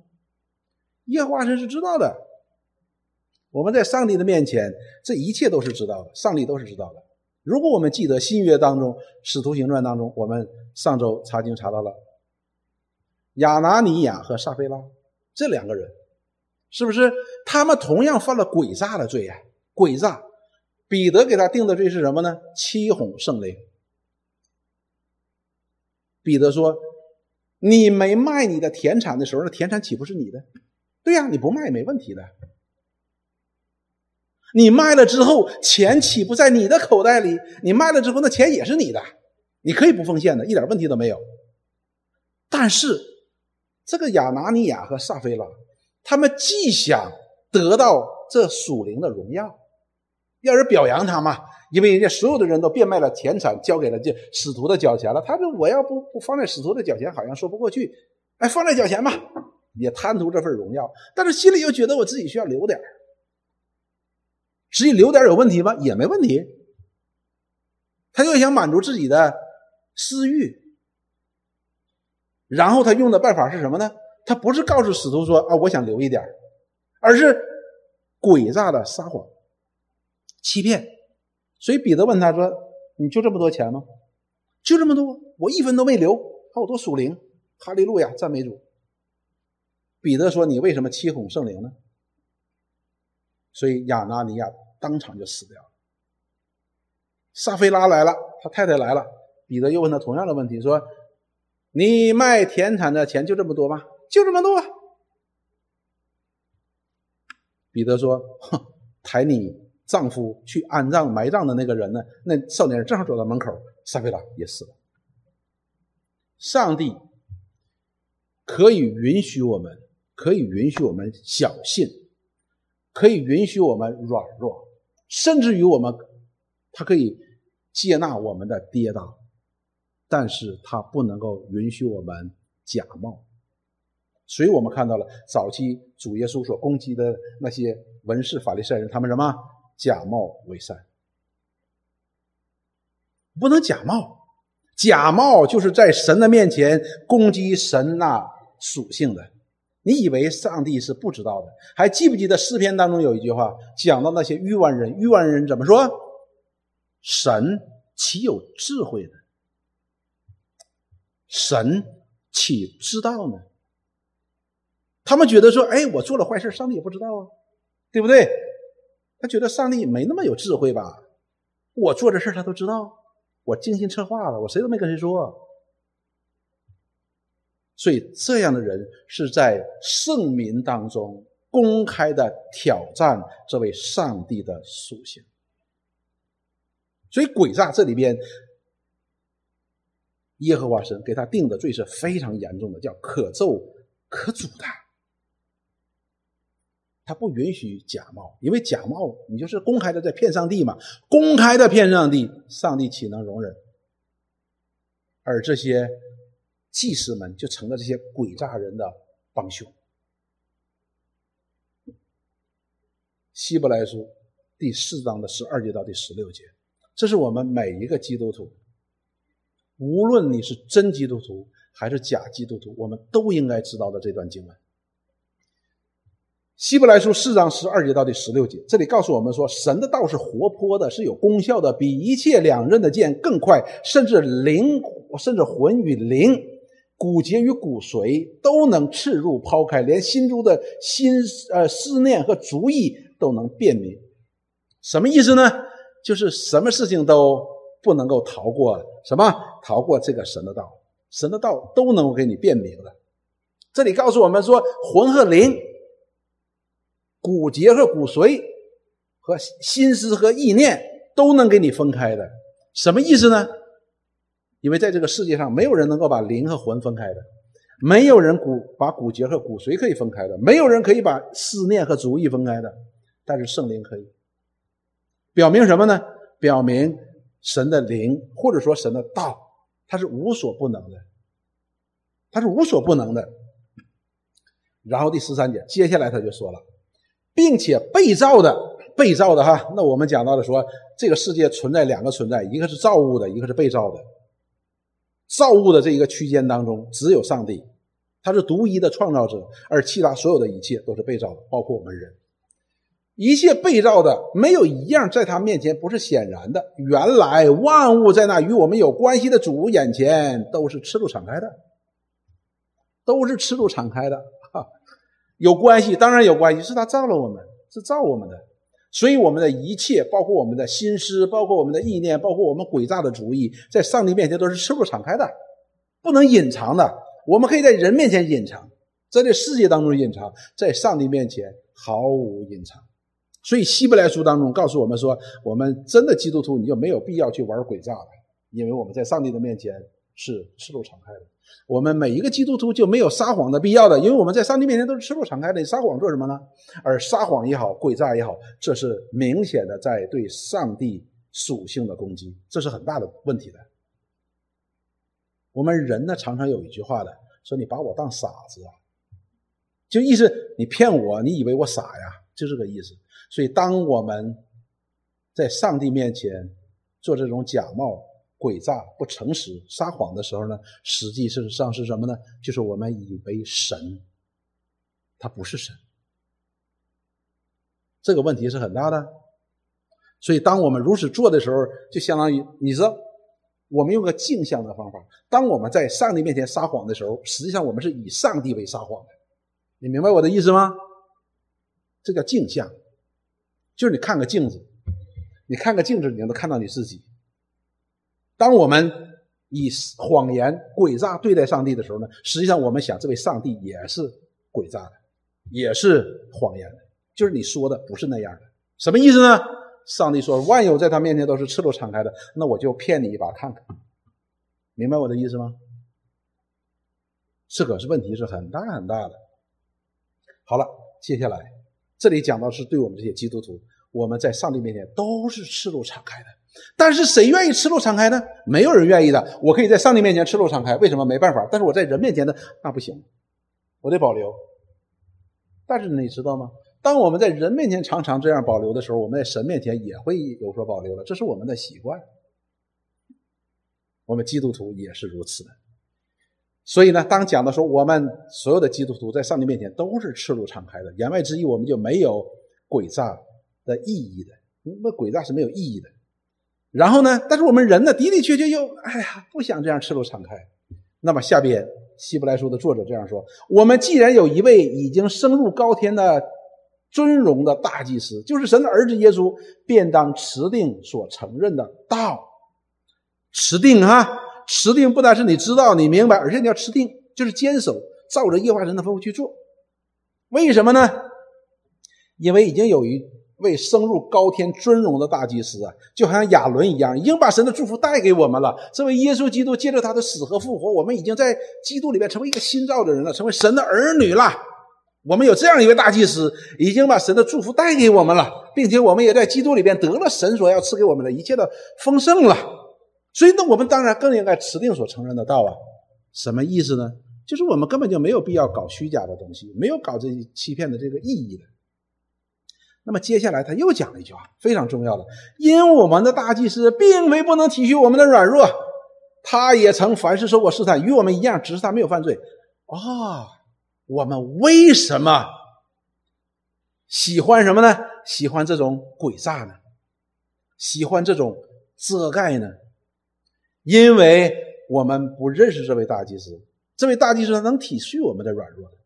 耶和华神是知道的。我们在上帝的面前，这一切都是知道的，上帝都是知道的。如果我们记得新约当中《使徒行传》当中，我们上周查经查到了亚拿尼亚和撒菲拉这两个人，是不是他们同样犯了诡诈的罪啊？诡诈，彼得给他定的罪是什么呢？欺哄圣灵。彼得说：“你没卖你的田产的时候，那田产岂不是你的？对呀，你不卖没问题的。”你卖了之后，钱岂不在你的口袋里？你卖了之后，那钱也是你的，你可以不奉献的，一点问题都没有。但是，这个亚拿尼亚和撒菲拉，他们既想得到这属灵的荣耀，要人表扬他嘛，因为人家所有的人都变卖了田产，交给了这使徒的脚前了。他说：“我要不不放在使徒的脚前，好像说不过去。哎，放在脚前吧，也贪图这份荣耀，但是心里又觉得我自己需要留点实际留点有问题吗？也没问题。他又想满足自己的私欲，然后他用的办法是什么呢？他不是告诉使徒说啊，我想留一点而是诡诈的撒谎、欺骗。所以彼得问他说：“你就这么多钱吗？就这么多？我一分都没留，看我多属灵！哈利路亚，赞美主。”彼得说：“你为什么欺哄圣灵呢？”所以亚拿尼亚。当场就死掉了。撒菲拉来了，他太太来了。彼得又问他同样的问题，说：“你卖田产的钱就这么多吗？就这么多？”彼得说：“哼，抬你丈夫去安葬埋葬的那个人呢？那少年人正好走到门口，撒菲拉也死了。上帝可以允许我们，可以允许我们小信，可以允许我们软弱。”甚至于我们，他可以接纳我们的跌宕，但是他不能够允许我们假冒。所以我们看到了早期主耶稣所攻击的那些文士法利赛人，他们什么假冒为善，不能假冒。假冒就是在神的面前攻击神那属性的。你以为上帝是不知道的？还记不记得诗篇当中有一句话，讲到那些愚顽人，愚顽人怎么说？神岂有智慧呢？神岂知道呢？他们觉得说，哎，我做了坏事，上帝也不知道啊，对不对？他觉得上帝没那么有智慧吧？我做的事他都知道，我精心策划了，我谁都没跟谁说。所以，这样的人是在圣民当中公开的挑战这位上帝的属性。所以，诡诈这里边，耶和华神给他定的罪是非常严重的，叫可咒可诅的。他不允许假冒，因为假冒你就是公开的在骗上帝嘛，公开的骗上帝，上帝岂能容忍？而这些。祭司们就成了这些诡诈人的帮凶。希伯来书第四章的十二节到第十六节，这是我们每一个基督徒，无论你是真基督徒还是假基督徒，我们都应该知道的这段经文。希伯来书四章十二节到第十六节，这里告诉我们说，神的道是活泼的，是有功效的，比一切两刃的剑更快，甚至灵，甚至魂与灵、骨节与骨髓都能刺入抛开，连心中的心呃思念和主意都能辨明。什么意思呢？就是什么事情都不能够逃过什么，逃过这个神的道，神的道都能够给你辨明了。这里告诉我们说，魂和灵。骨节和骨髓，和心思和意念都能给你分开的，什么意思呢？因为在这个世界上，没有人能够把灵和魂分开的，没有人骨把骨节和骨髓可以分开的，没有人可以把思念和主意分开的，但是圣灵可以。表明什么呢？表明神的灵或者说神的道，它是无所不能的，它是无所不能的。然后第十三节，接下来他就说了。并且被造的，被造的哈，那我们讲到了说，这个世界存在两个存在，一个是造物的，一个是被造的。造物的这一个区间当中，只有上帝，他是独一的创造者，而其他所有的一切都是被造的，包括我们人。一切被造的，没有一样在他面前不是显然的。原来万物在那与我们有关系的主眼前，都是赤露敞开的，都是赤露敞开的。有关系，当然有关系，是他造了我们，是造我们的，所以我们的一切，包括我们的心思，包括我们的意念，包括我们诡诈的主意，在上帝面前都是赤裸敞开的，不能隐藏的。我们可以在人面前隐藏，在这世界当中隐藏，在上帝面前毫无隐藏。所以希伯来书当中告诉我们说，我们真的基督徒，你就没有必要去玩诡诈了，因为我们在上帝的面前是赤裸敞开的。我们每一个基督徒就没有撒谎的必要的，因为我们在上帝面前都是赤裸敞开的。你撒谎做什么呢？而撒谎也好，诡诈也好，这是明显的在对上帝属性的攻击，这是很大的问题的。我们人呢，常常有一句话的，说你把我当傻子啊，就意思你骗我，你以为我傻呀，就这个意思。所以，当我们在上帝面前做这种假冒。诡诈、不诚实、撒谎的时候呢，实际事实上是什么呢？就是我们以为神，他不是神。这个问题是很大的。所以，当我们如此做的时候，就相当于你知道，我们用个镜像的方法。当我们在上帝面前撒谎的时候，实际上我们是以上帝为撒谎的。你明白我的意思吗？这叫镜像，就是你看个镜子，你看个镜子，你能看到你自己。当我们以谎言、诡诈对待上帝的时候呢，实际上我们想，这位上帝也是诡诈的，也是谎言的，就是你说的不是那样的。什么意思呢？上帝说，万有在他面前都是赤裸敞开的，那我就骗你一把看看，明白我的意思吗？这可是问题是很大很大的。好了，接下来这里讲到是对我们这些基督徒，我们在上帝面前都是赤裸敞开的。但是谁愿意赤裸敞开呢？没有人愿意的。我可以在上帝面前赤裸敞开，为什么？没办法。但是我在人面前呢，那不行，我得保留。但是你知道吗？当我们在人面前常常这样保留的时候，我们在神面前也会有所保留了。这是我们的习惯。我们基督徒也是如此的。所以呢，当讲的说我们所有的基督徒在上帝面前都是赤裸敞开的，言外之意，我们就没有诡诈的意义的。那鬼诈是没有意义的。然后呢？但是我们人呢，的的确确又哎呀，不想这样赤裸敞开。那么下边希伯来书的作者这样说：我们既然有一位已经升入高天的尊荣的大祭司，就是神的儿子耶稣，便当持定所承认的道。持定哈，持定不单是你知道、你明白，而且你要持定，就是坚守，照着耶和华神的吩咐去做。为什么呢？因为已经有一。为升入高天尊荣的大祭司啊，就好像亚伦一样，已经把神的祝福带给我们了。这位耶稣基督借着他的死和复活，我们已经在基督里面成为一个新造的人了，成为神的儿女了。我们有这样一位大祭司，已经把神的祝福带给我们了，并且我们也在基督里边得了神所要赐给我们的一切的丰盛了。所以呢，我们当然更应该持定所承认的道啊。什么意思呢？就是我们根本就没有必要搞虚假的东西，没有搞这欺骗的这个意义的。那么接下来他又讲了一句话，非常重要的，因我们的大祭司并非不能体恤我们的软弱，他也曾凡事受过试探，与我们一样，只是他没有犯罪。啊，我们为什么喜欢什么呢？喜欢这种诡诈呢？喜欢这种遮盖呢？因为我们不认识这位大祭司，这位大祭司他能体恤我们的软弱的。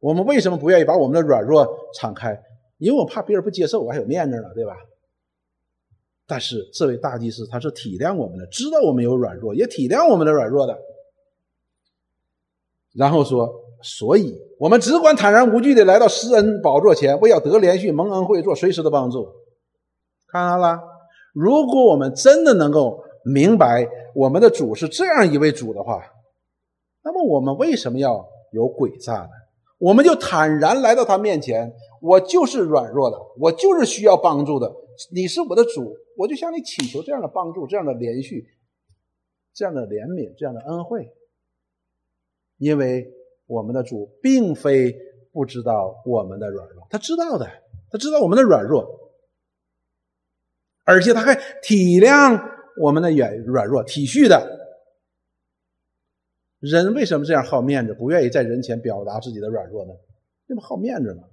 我们为什么不愿意把我们的软弱敞开？因为我怕别人不接受，我还有面子呢，对吧？但是这位大祭司他是体谅我们的，知道我们有软弱，也体谅我们的软弱的。然后说，所以我们只管坦然无惧的来到施恩宝座前，为要得连续蒙恩惠，做随时的帮助。看到了？如果我们真的能够明白我们的主是这样一位主的话，那么我们为什么要有诡诈呢？我们就坦然来到他面前，我就是软弱的，我就是需要帮助的。你是我的主，我就向你祈求这样的帮助，这样的连续，这样的怜悯，这样的恩惠。因为我们的主并非不知道我们的软弱，他知道的，他知道我们的软弱，而且他还体谅我们的软软弱，体恤的。人为什么这样好面子，不愿意在人前表达自己的软弱呢？这不好面子吗？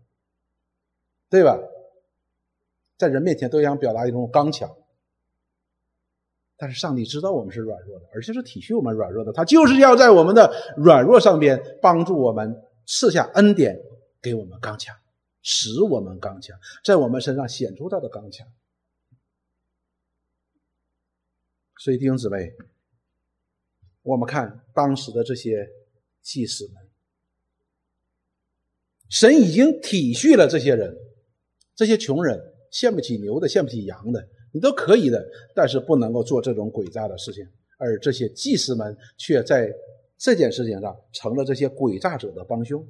对吧？在人面前都想表达一种刚强，但是上帝知道我们是软弱的，而且是体恤我们软弱的，他就是要在我们的软弱上边帮助我们，赐下恩典给我们刚强，使我们刚强，在我们身上显出他的刚强。所以弟兄姊妹。我们看当时的这些祭司们，神已经体恤了这些人，这些穷人献不起牛的，献不起羊的，你都可以的，但是不能够做这种诡诈的事情。而这些祭司们却在这件事情上成了这些诡诈者的帮凶。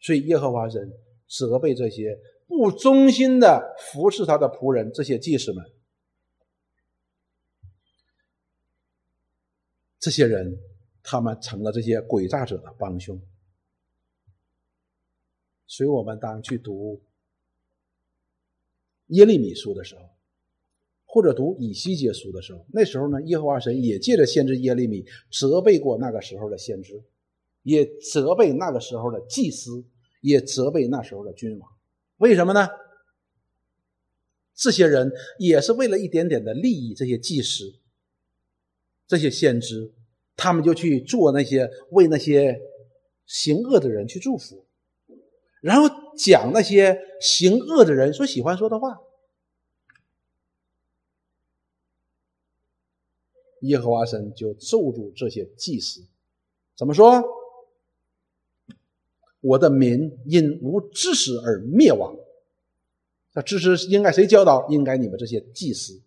所以耶和华神责备这些不忠心的服侍他的仆人，这些祭司们。这些人，他们成了这些诡诈者的帮凶。所以，我们当去读耶利米书的时候，或者读以西结书的时候，那时候呢，耶和华神也借着先知耶利米责备过那个时候的先知，也责备那个时候的祭司，也责备那时候的君王。为什么呢？这些人也是为了一点点的利益，这些祭司。这些先知，他们就去做那些为那些行恶的人去祝福，然后讲那些行恶的人所喜欢说的话。耶和华神就咒诅这些祭司，怎么说？我的民因无知识而灭亡。那知识应该谁教导？应该你们这些祭司。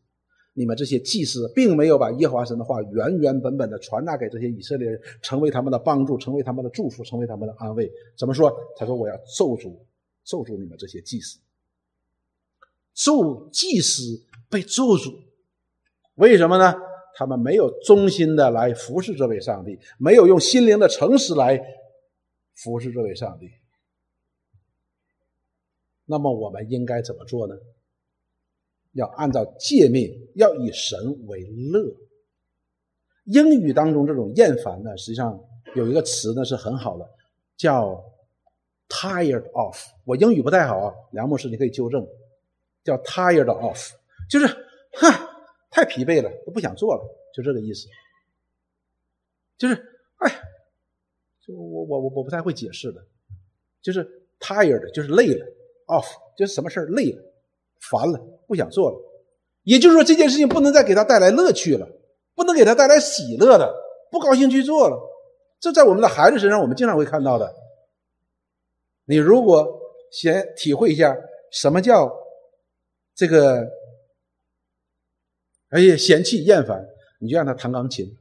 你们这些祭司并没有把耶和华神的话原原本本的传达给这些以色列人，成为他们的帮助，成为他们的祝福，成为他们的安慰。怎么说？他说：“我要咒诅，咒诅你们这些祭司。咒祭司被咒诅，为什么呢？他们没有忠心的来服侍这位上帝，没有用心灵的诚实来服侍这位上帝。那么我们应该怎么做呢？”要按照诫命，要以神为乐。英语当中这种厌烦呢，实际上有一个词呢是很好的，叫 tired of。我英语不太好啊，梁牧师你可以纠正，叫 tired of，就是哼，太疲惫了，都不想做了，就这个意思。就是哎，就我我我我不太会解释的，就是 tired 就是累了，of 就是什么事累了。烦了，不想做了，也就是说这件事情不能再给他带来乐趣了，不能给他带来喜乐的，不高兴去做了。这在我们的孩子身上，我们经常会看到的。你如果先体会一下什么叫这个，哎呀嫌弃厌烦，你就让他弹钢琴。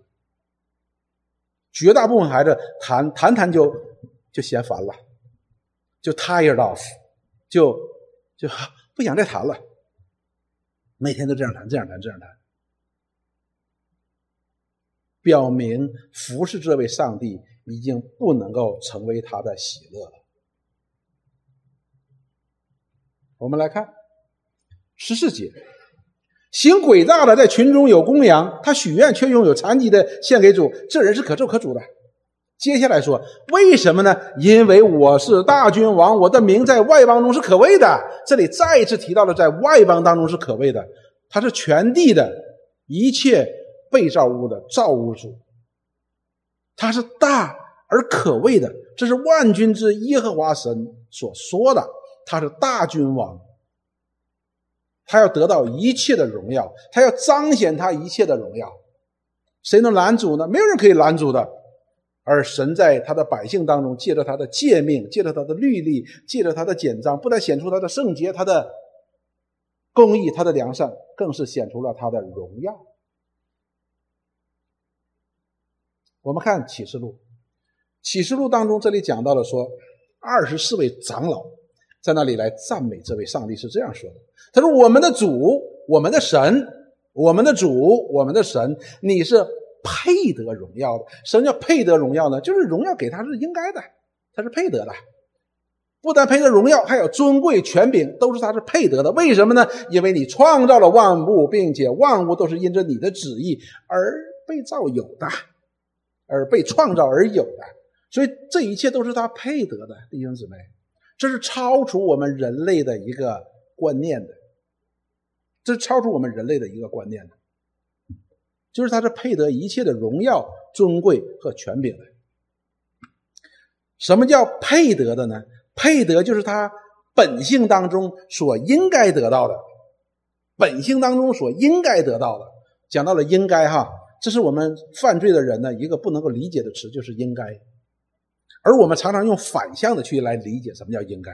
绝大部分孩子弹弹弹就就嫌烦了，就 tired of，就就。不想再谈了，每天都这样谈，这样谈，这样谈，表明服侍这位上帝已经不能够成为他的喜乐了。我们来看十四节，行诡诈的在群中有公羊，他许愿却拥有残疾的献给主，这人是可咒可主的。接下来说，为什么呢？因为我是大君王，我的名在外邦中是可畏的。这里再一次提到了在外邦当中是可畏的，他是全地的一切被造物的造物主，他是大而可畏的。这是万军之耶和华神所说的，他是大君王，他要得到一切的荣耀，他要彰显他一切的荣耀。谁能拦阻呢？没有人可以拦阻的。而神在他的百姓当中，借着他的诫命，借着他的律例，借着他的简章，不但显出他的圣洁、他的公义、他的良善，更是显出了他的荣耀。我们看启示录，启示录当中这里讲到了说，二十四位长老在那里来赞美这位上帝，是这样说的：“他说，我们的主，我们的神，我们的主，我们的神，你是。”配得荣耀的，什么叫配得荣耀呢？就是荣耀给他是应该的，他是配得的。不但配得荣耀，还有尊贵权柄，都是他是配得的。为什么呢？因为你创造了万物，并且万物都是因着你的旨意而被造有的，而被创造而有的。所以这一切都是他配得的，弟兄姊妹，这是超出我们人类的一个观念的，这是超出我们人类的一个观念的。就是他是配得一切的荣耀、尊贵和权柄的。什么叫配得的呢？配得就是他本性当中所应该得到的，本性当中所应该得到的。讲到了应该哈，这是我们犯罪的人呢一个不能够理解的词，就是应该。而我们常常用反向的去来理解什么叫应该。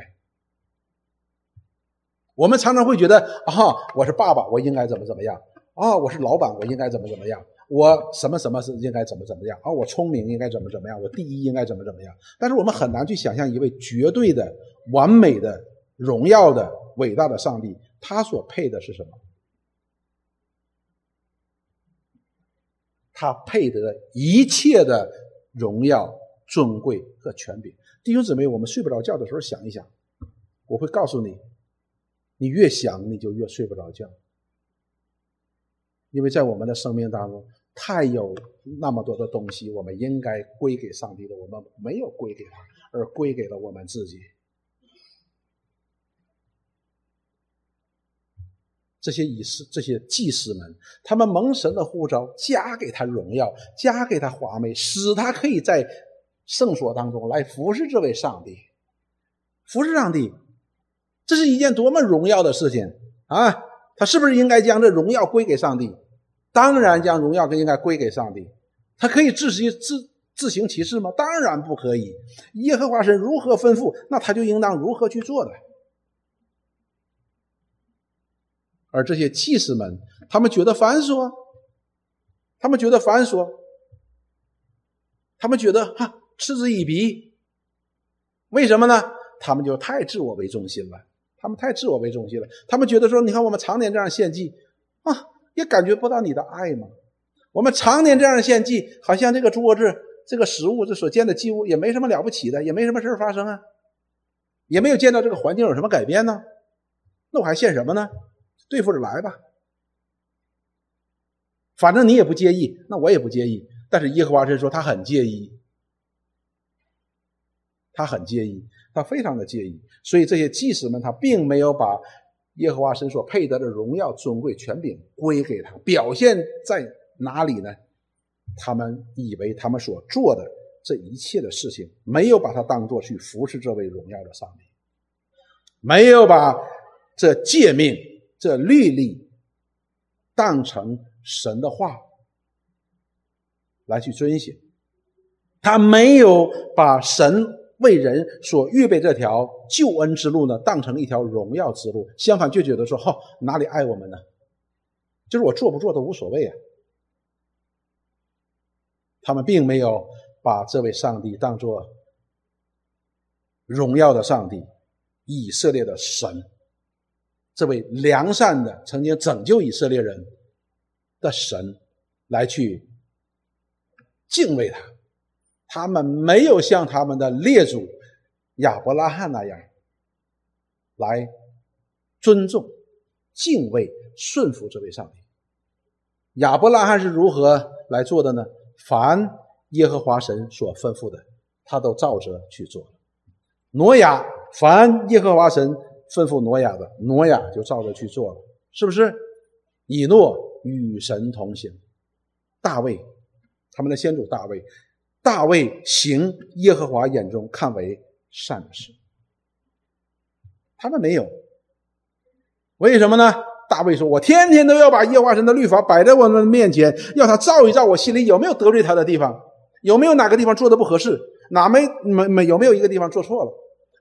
我们常常会觉得啊，我是爸爸，我应该怎么怎么样。啊，我是老板，我应该怎么怎么样？我什么什么是应该怎么怎么样？啊，我聪明应该怎么怎么样？我第一应该怎么怎么样？但是我们很难去想象一位绝对的、完美的、荣耀的、伟大的上帝，他所配的是什么？他配得一切的荣耀、尊贵和权柄。弟兄姊妹，我们睡不着觉的时候想一想，我会告诉你，你越想你就越睡不着觉。因为在我们的生命当中，太有那么多的东西，我们应该归给上帝的，我们没有归给他，而归给了我们自己。这些仪式、这些祭司们，他们蒙神的呼召，加给他荣耀，加给他华美，使他可以在圣所当中来服侍这位上帝，服侍上帝，这是一件多么荣耀的事情啊！他是不是应该将这荣耀归给上帝？当然，将荣耀跟应该归给上帝。他可以自行自自行其事吗？当然不可以。耶和华神如何吩咐，那他就应当如何去做的。而这些祭司们，他们觉得繁琐，他们觉得繁琐，他们觉得哈嗤之以鼻。为什么呢？他们就太自我为中心了。他们太自我为中心了，他们觉得说：“你看，我们常年这样献祭，啊，也感觉不到你的爱吗？我们常年这样献祭，好像这个桌子、这个食物、这所见的祭物也没什么了不起的，也没什么事发生啊，也没有见到这个环境有什么改变呢？那我还献什么呢？对付着来吧，反正你也不介意，那我也不介意。但是耶和华神说他很介意，他很介意。”他非常的介意，所以这些祭司们他并没有把耶和华神所配得的荣耀、尊贵、权柄归给他，表现在哪里呢？他们以为他们所做的这一切的事情，没有把他当做去服侍这位荣耀的上帝，没有把这诫命、这律例当成神的话来去遵循，他没有把神。为人所预备这条救恩之路呢，当成一条荣耀之路。相反，就觉得说：“哈，哪里爱我们呢？就是我做不做都无所谓啊。”他们并没有把这位上帝当作荣耀的上帝、以色列的神，这位良善的、曾经拯救以色列人的神来去敬畏他。他们没有像他们的列祖亚伯拉罕那样来尊重、敬畏、顺服这位上帝。亚伯拉罕是如何来做的呢？凡耶和华神所吩咐的，他都照着去做了。挪亚，凡耶和华神吩咐挪亚的，挪亚就照着去做了，是不是？以诺与神同行。大卫，他们的先祖大卫，大卫行耶和华眼中看为善的事。他们没有，为什么呢？大卫说：“我天天都要把耶和华神的律法摆在我们面前，要他照一照我心里有没有得罪他的地方，有没有哪个地方做的不合适，哪没没没有没有一个地方做错了。”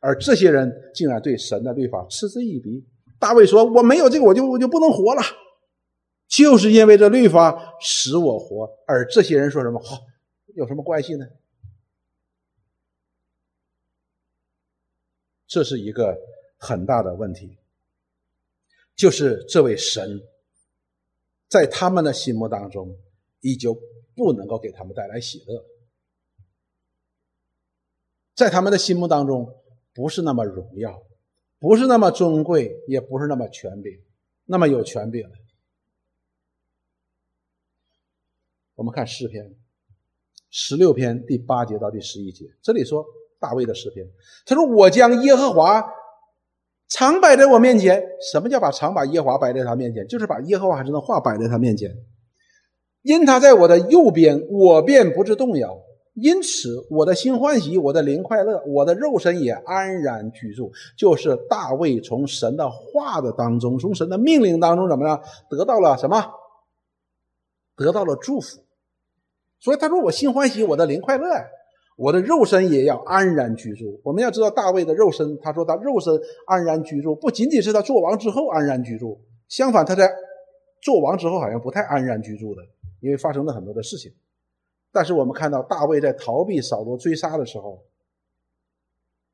而这些人竟然对神的律法嗤之以鼻。大卫说：“我没有这个，我就我就不能活了。”就是因为这律法使我活。而这些人说什么？好，有什么关系呢？这是一个。很大的问题，就是这位神，在他们的心目当中，依旧不能够给他们带来喜乐，在他们的心目当中，不是那么荣耀，不是那么尊贵，也不是那么权柄，那么有权柄。我们看诗篇十六篇第八节到第十一节，这里说大卫的诗篇，他说：“我将耶和华。”常摆在我面前，什么叫把常把耶和华摆在他面前？就是把耶和华神的话摆在他面前。因他在我的右边，我便不致动摇。因此，我的心欢喜，我的灵快乐，我的肉身也安然居住。就是大卫从神的话的当中，从神的命令当中，怎么样得到了什么？得到了祝福。所以他说：“我心欢喜，我的灵快乐。”我的肉身也要安然居住。我们要知道大卫的肉身，他说他肉身安然居住，不仅仅是他做王之后安然居住，相反他在做王之后好像不太安然居住的，因为发生了很多的事情。但是我们看到大卫在逃避扫罗追杀的时候，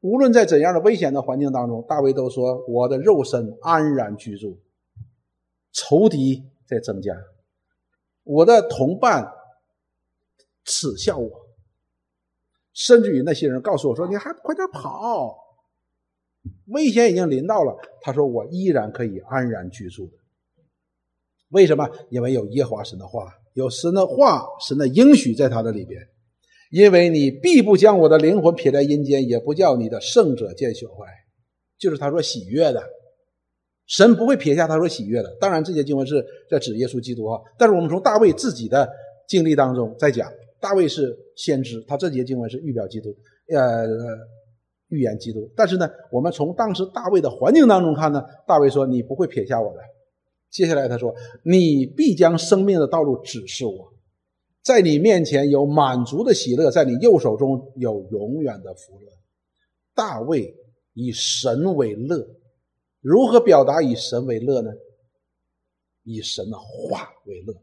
无论在怎样的危险的环境当中，大卫都说我的肉身安然居住。仇敌在增加，我的同伴耻笑我。甚至于那些人告诉我说：“你还快点跑，危险已经临到了。”他说：“我依然可以安然居住的。为什么？因为有耶和华神的话，有神的话，神的应许在他的里边。因为你必不将我的灵魂撇在阴间，也不叫你的圣者见朽坏。就是他说喜悦的，神不会撇下他说喜悦的。当然，这些经文是在指耶稣基督哈。但是我们从大卫自己的经历当中在讲。”大卫是先知，他这节经文是预表基督，呃，预言基督。但是呢，我们从当时大卫的环境当中看呢，大卫说：“你不会撇下我的。”接下来他说：“你必将生命的道路指示我，在你面前有满足的喜乐，在你右手中有永远的福乐。”大卫以神为乐，如何表达以神为乐呢？以神的话为乐。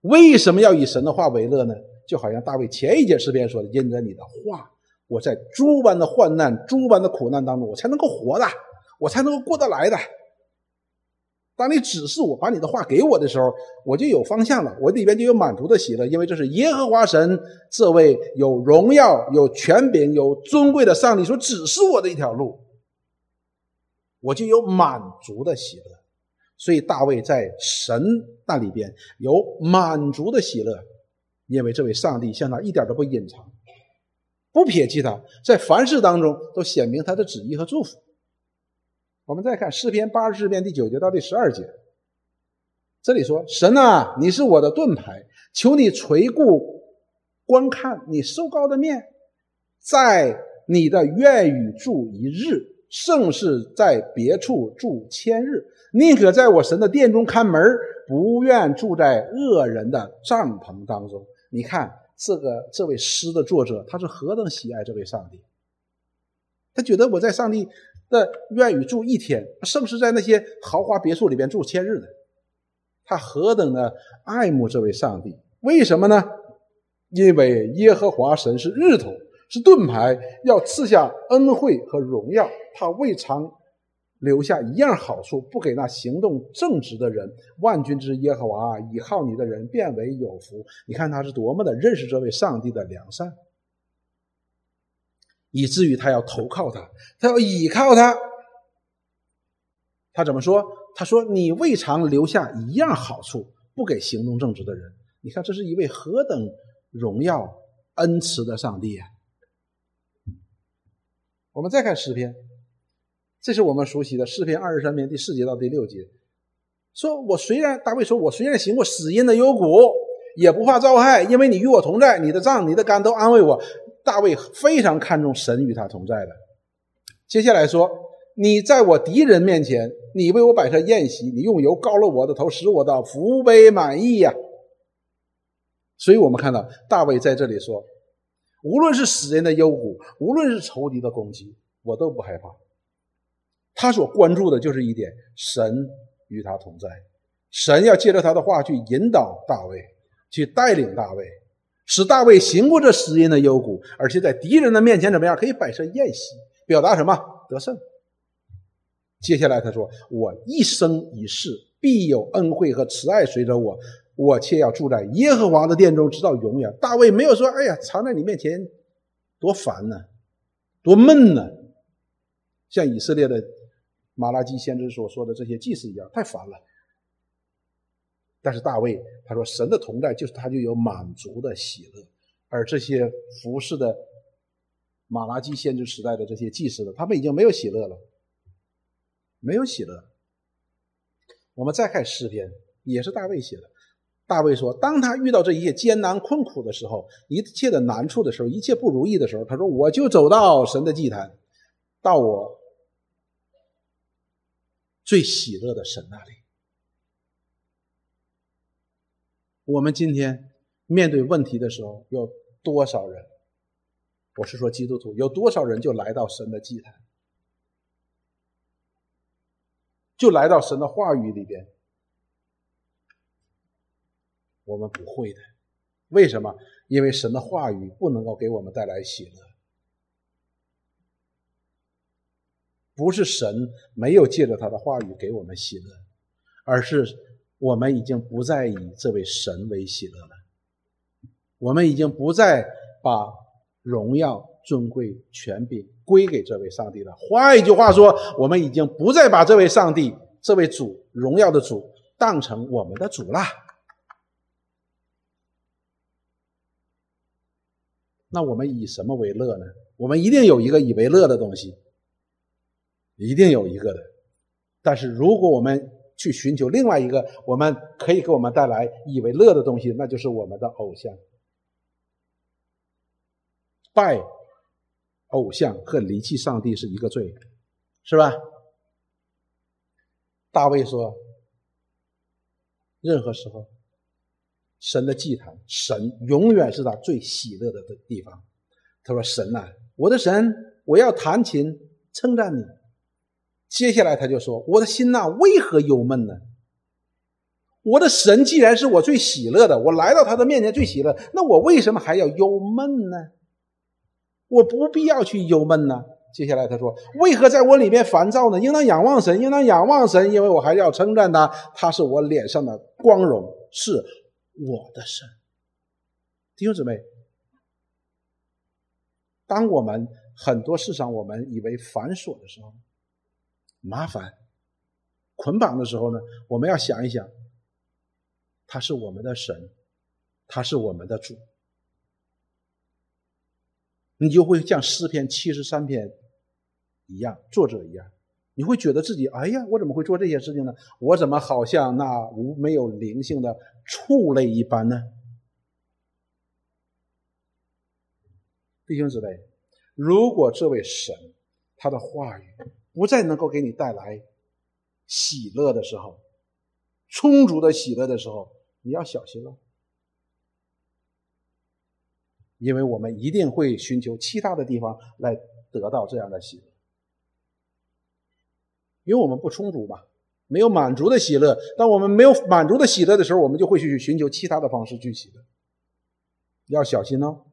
为什么要以神的话为乐呢？就好像大卫前一节诗篇说的：“因着你的话，我在诸般的患难、诸般的苦难当中，我才能够活的，我才能够过得来的。当你指示我把你的话给我的时候，我就有方向了，我里边就有满足的喜乐，因为这是耶和华神这位有荣耀、有权柄、有尊贵的上帝所指示我的一条路，我就有满足的喜乐。所以大卫在神那里边有满足的喜乐。”因为这位上帝向他一点都不隐藏，不撇弃他，在凡事当中都显明他的旨意和祝福。我们再看诗篇八十四篇第九节到第十二节，这里说：“神啊，你是我的盾牌，求你垂顾观看，你受高的面，在你的愿与住一日，胜是在别处住千日。宁可在我神的殿中看门，不愿住在恶人的帐篷当中。”你看这个这位诗的作者，他是何等喜爱这位上帝？他觉得我在上帝的院宇住一天，胜是在那些豪华别墅里边住千日的。他何等的爱慕这位上帝？为什么呢？因为耶和华神是日头，是盾牌，要赐下恩惠和荣耀。他未尝。留下一样好处，不给那行动正直的人。万军之耶和华以好你的人变为有福。你看他是多么的认识这位上帝的良善，以至于他要投靠他，他要倚靠他。他怎么说？他说：“你未尝留下一样好处，不给行动正直的人。”你看，这是一位何等荣耀恩慈的上帝啊！我们再看诗篇，这是我们熟悉的诗篇二十三篇第四节到第六节，说我虽然大卫说，我虽然行过死荫的幽谷，也不怕遭害，因为你与我同在，你的杖、你的竿都安慰我。大卫非常看重神与他同在的。接下来说，你在我敌人面前，你为我摆设宴席，你用油膏了我的头，使我的福杯满意呀。所以我们看到大卫在这里说：“无论是死人的幽谷，无论是仇敌的攻击，我都不害怕。”他所关注的就是一点：神与他同在，神要借着他的话去引导大卫，去带领大卫，使大卫行过这死人的幽谷，而且在敌人的面前怎么样？可以摆设宴席，表达什么？得胜。接下来他说：“我一生一世必有恩惠和慈爱随着我。”我却要住在耶和华的殿中，直到永远。大卫没有说：“哎呀，藏在你面前多烦呢，多闷呢。”像以色列的马拉基先知所说的这些祭司一样，太烦了。但是大卫他说：“神的同在，就是他就有满足的喜乐。”而这些服侍的马拉基先知时代的这些祭司的，他们已经没有喜乐了，没有喜乐。我们再看诗篇，也是大卫写的。大卫说：“当他遇到这一切艰难困苦的时候，一切的难处的时候，一切不如意的时候，他说：‘我就走到神的祭坛，到我最喜乐的神那里。’我们今天面对问题的时候，有多少人？我是说基督徒，有多少人就来到神的祭坛，就来到神的话语里边？”我们不会的，为什么？因为神的话语不能够给我们带来喜乐，不是神没有借着他的话语给我们喜乐，而是我们已经不再以这位神为喜乐了，我们已经不再把荣耀、尊贵、权柄归给这位上帝了。换一句话说，我们已经不再把这位上帝、这位主、荣耀的主当成我们的主了。那我们以什么为乐呢？我们一定有一个以为乐的东西，一定有一个的。但是如果我们去寻求另外一个，我们可以给我们带来以为乐的东西，那就是我们的偶像。拜偶像和离弃上帝是一个罪，是吧？大卫说：“任何时候。”神的祭坛，神永远是他最喜乐的地方。他说：“神呐，我的神，我要弹琴称赞你。”接下来他就说：“我的心呐，为何忧闷呢？我的神既然是我最喜乐的，我来到他的面前最喜乐，那我为什么还要忧闷呢？我不必要去忧闷呢。”接下来他说：“为何在我里面烦躁呢？应当仰望神，应当仰望神，因为我还要称赞他，他是我脸上的光荣，是。”我的神，弟兄姊妹，当我们很多事上我们以为繁琐的时候，麻烦、捆绑的时候呢，我们要想一想，他是我们的神，他是我们的主，你就会像诗篇七十三篇一样，作者一样。你会觉得自己，哎呀，我怎么会做这些事情呢？我怎么好像那无没有灵性的畜类一般呢？弟兄姊妹，如果这位神他的话语不再能够给你带来喜乐的时候，充足的喜乐的时候，你要小心了，因为我们一定会寻求其他的地方来得到这样的喜乐。因为我们不充足嘛，没有满足的喜乐。当我们没有满足的喜乐的时候，我们就会去寻求其他的方式去喜乐。要小心哦。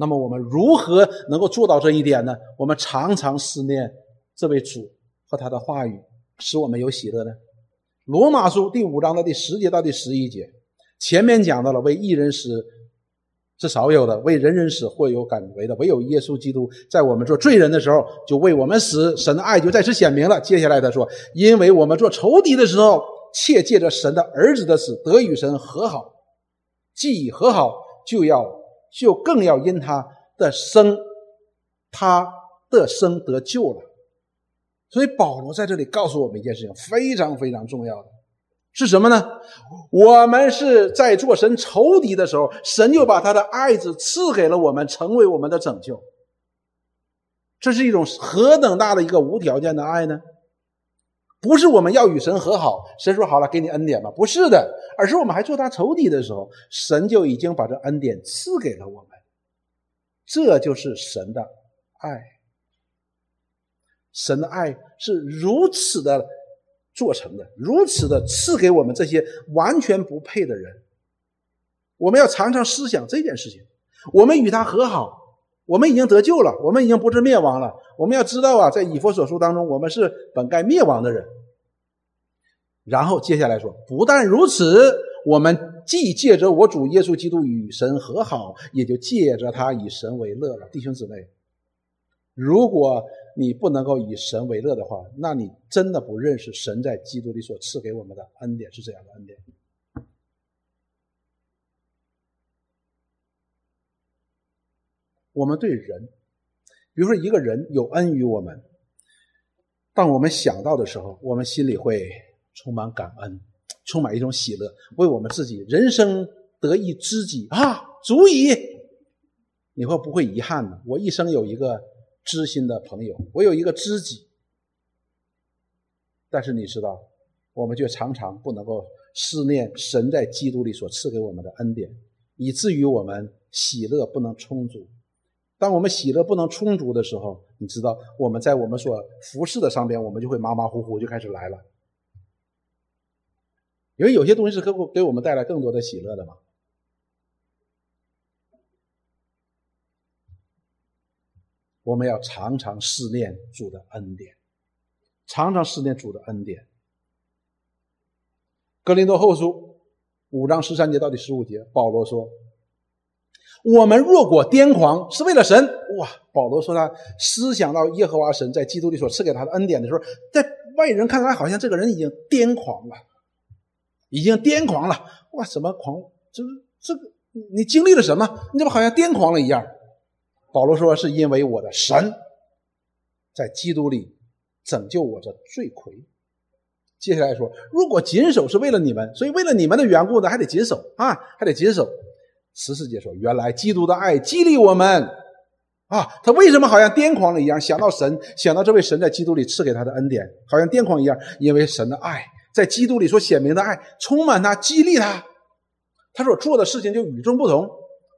那么我们如何能够做到这一点呢？我们常常思念这位主和他的话语，使我们有喜乐呢。罗马书第五章的第十节到第十一节，前面讲到了为一人死是少有的，为人人死，或有敢为的，唯有耶稣基督在我们做罪人的时候就为我们死，神的爱就在此显明了。接下来他说：“因为我们做仇敌的时候，切借着神的儿子的死得与神和好，既已和好，就要就更要因他的生，他的生得救了。”所以保罗在这里告诉我们一件事情，非常非常重要的。是什么呢？我们是在做神仇敌的时候，神就把他的爱子赐给了我们，成为我们的拯救。这是一种何等大的一个无条件的爱呢？不是我们要与神和好，神说好了给你恩典吧？不是的，而是我们还做他仇敌的时候，神就已经把这恩典赐给了我们。这就是神的爱。神的爱是如此的。做成的如此的赐给我们这些完全不配的人，我们要常常思想这件事情。我们与他和好，我们已经得救了，我们已经不是灭亡了。我们要知道啊，在以佛所书当中，我们是本该灭亡的人。然后接下来说，不但如此，我们既借着我主耶稣基督与神和好，也就借着他以神为乐了。弟兄姊妹，如果。你不能够以神为乐的话，那你真的不认识神在基督里所赐给我们的恩典是怎样的恩典。我们对人，比如说一个人有恩于我们，当我们想到的时候，我们心里会充满感恩，充满一种喜乐，为我们自己人生得一知己啊，足以。你会不会遗憾呢？我一生有一个。知心的朋友，我有一个知己，但是你知道，我们却常常不能够思念神在基督里所赐给我们的恩典，以至于我们喜乐不能充足。当我们喜乐不能充足的时候，你知道，我们在我们所服侍的上边，我们就会马马虎虎就开始来了，因为有些东西是给给我们带来更多的喜乐的嘛。我们要常常思念主的恩典，常常思念主的恩典。格林多后书五章十三节到第十五节，保罗说：“我们若果癫狂，是为了神。”哇！保罗说他思想到耶和华神在基督里所赐给他的恩典的时候，在外人看来，好像这个人已经癫狂了，已经癫狂了。哇！什么狂？这这你经历了什么？你怎么好像癫狂了一样？保罗说：“是因为我的神在基督里拯救我这罪魁。”接下来说：“如果谨守是为了你们，所以为了你们的缘故呢，还得谨守啊，还得谨守。”十四节说：“原来基督的爱激励我们啊，他为什么好像癫狂了一样？想到神，想到这位神在基督里赐给他的恩典，好像癫狂一样。因为神的爱在基督里所显明的爱，充满他，激励他，他所做的事情就与众不同。”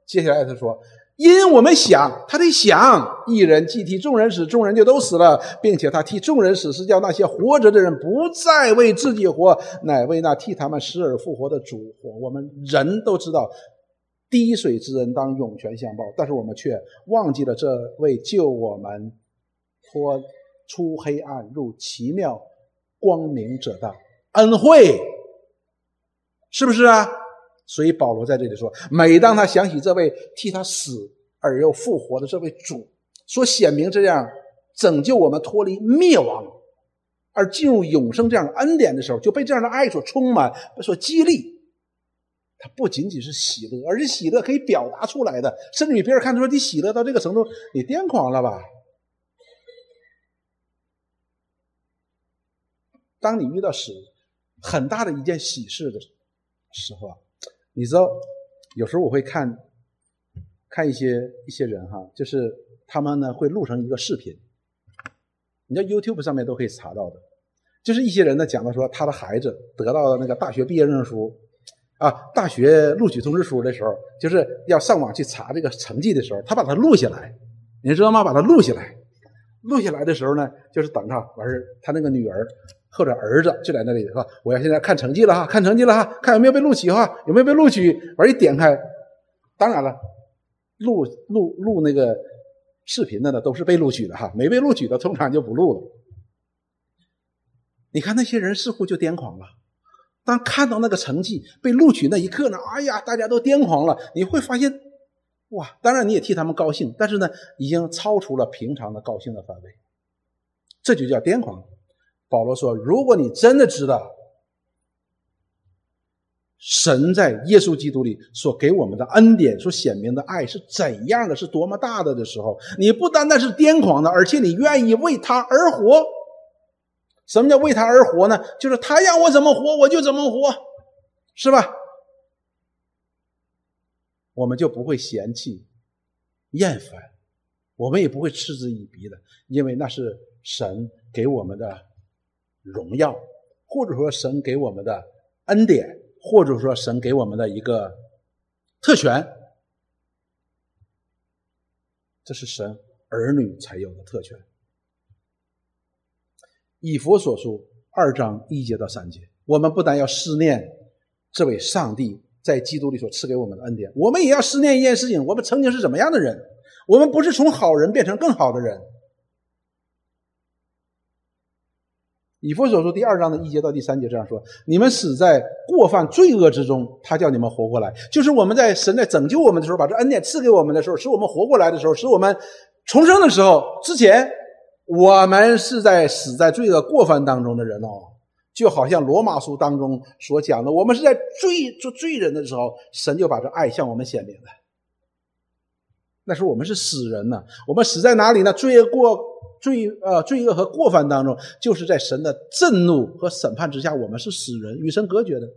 接下来他说。因我们想，他得想，一人既替众人死，众人就都死了，并且他替众人死，是叫那些活着的人不再为自己活，乃为那替他们死而复活的主活。我们人都知道，滴水之恩当涌泉相报，但是我们却忘记了这位救我们脱出黑暗入奇妙光明者的恩惠，是不是啊？所以保罗在这里说，每当他想起这位替他死而又复活的这位主，所显明这样拯救我们脱离灭亡而进入永生这样的恩典的时候，就被这样的爱所充满、所激励。他不仅仅是喜乐，而是喜乐可以表达出来的，甚至于别人看出来你喜乐到这个程度，你癫狂了吧？当你遇到事很大的一件喜事的时候啊。你知道，有时候我会看，看一些一些人哈，就是他们呢会录成一个视频，你在 YouTube 上面都可以查到的，就是一些人呢讲到说他的孩子得到了那个大学毕业证书，啊，大学录取通知书的时候，就是要上网去查这个成绩的时候，他把它录下来，你知道吗？把它录下来，录下来的时候呢，就是等他完事他那个女儿。或者儿子就在那里说：“我要现在看成绩了哈，看成绩了哈，看有没有被录取哈，有没有被录取？”完一点开，当然了，录录录那个视频的呢，都是被录取的哈，没被录取的通常就不录了。你看那些人似乎就癫狂了，当看到那个成绩被录取那一刻呢，哎呀，大家都癫狂了。你会发现，哇！当然你也替他们高兴，但是呢，已经超出了平常的高兴的范围，这就叫癫狂。保罗说：“如果你真的知道神在耶稣基督里所给我们的恩典、所显明的爱是怎样的，是多么大的的时候，你不单单是癫狂的，而且你愿意为他而活。什么叫为他而活呢？就是他让我怎么活，我就怎么活，是吧？我们就不会嫌弃、厌烦，我们也不会嗤之以鼻的，因为那是神给我们的。”荣耀，或者说神给我们的恩典，或者说神给我们的一个特权，这是神儿女才有的特权。以佛所书二章一节到三节，我们不但要思念这位上帝在基督里所赐给我们的恩典，我们也要思念一件事情：我们曾经是怎么样的人？我们不是从好人变成更好的人。以佛所书第二章的一节到第三节这样说：你们死在过犯罪恶之中，他叫你们活过来。就是我们在神在拯救我们的时候，把这恩典赐给我们的时候，使我们活过来的时候，使我们重生的时候，之前我们是在死在罪恶过犯当中的人哦，就好像罗马书当中所讲的，我们是在罪做罪人的时候，神就把这爱向我们显明了。那时候我们是死人呢，我们死在哪里呢？罪恶过。罪呃罪恶和过犯当中，就是在神的震怒和审判之下，我们是死人，与神隔绝的。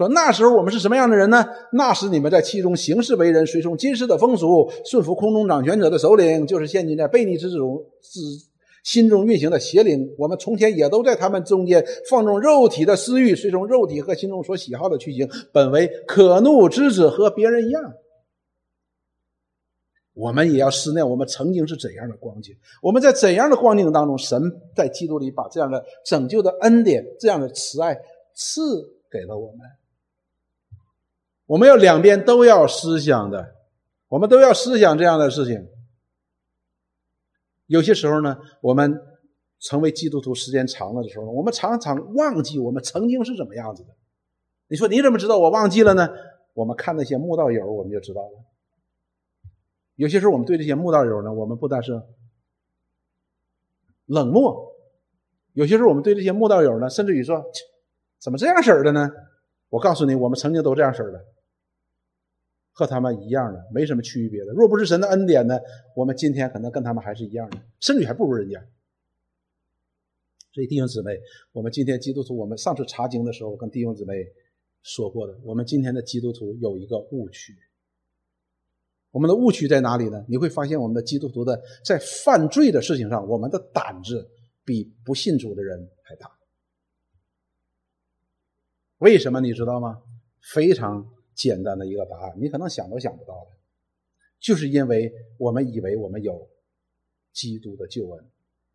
说那时候我们是什么样的人呢？那时你们在其中行事为人，随从今世的风俗，顺服空中掌权者的首领，就是现今在悖逆之中之心中运行的邪灵。我们从前也都在他们中间放纵肉体的私欲，随从肉体和心中所喜好的去行，本为可怒之子，和别人一样。我们也要思念我们曾经是怎样的光景，我们在怎样的光景当中，神在基督里把这样的拯救的恩典、这样的慈爱赐给了我们。我们要两边都要思想的，我们都要思想这样的事情。有些时候呢，我们成为基督徒时间长了的时候，我们常常忘记我们曾经是怎么样子的。你说你怎么知道我忘记了呢？我们看那些慕道友，我们就知道了。有些时候，我们对这些慕道友呢，我们不但是冷漠；有些时候，我们对这些慕道友呢，甚至于说，怎么这样式的呢？我告诉你，我们曾经都这样式的，和他们一样的，没什么区别的。若不是神的恩典呢，我们今天可能跟他们还是一样的，甚至还不如人家。所以弟兄姊妹，我们今天基督徒，我们上次查经的时候，跟弟兄姊妹说过的，我们今天的基督徒有一个误区。我们的误区在哪里呢？你会发现，我们的基督徒的在犯罪的事情上，我们的胆子比不信主的人还大。为什么你知道吗？非常简单的一个答案，你可能想都想不到的，就是因为我们以为我们有基督的救恩，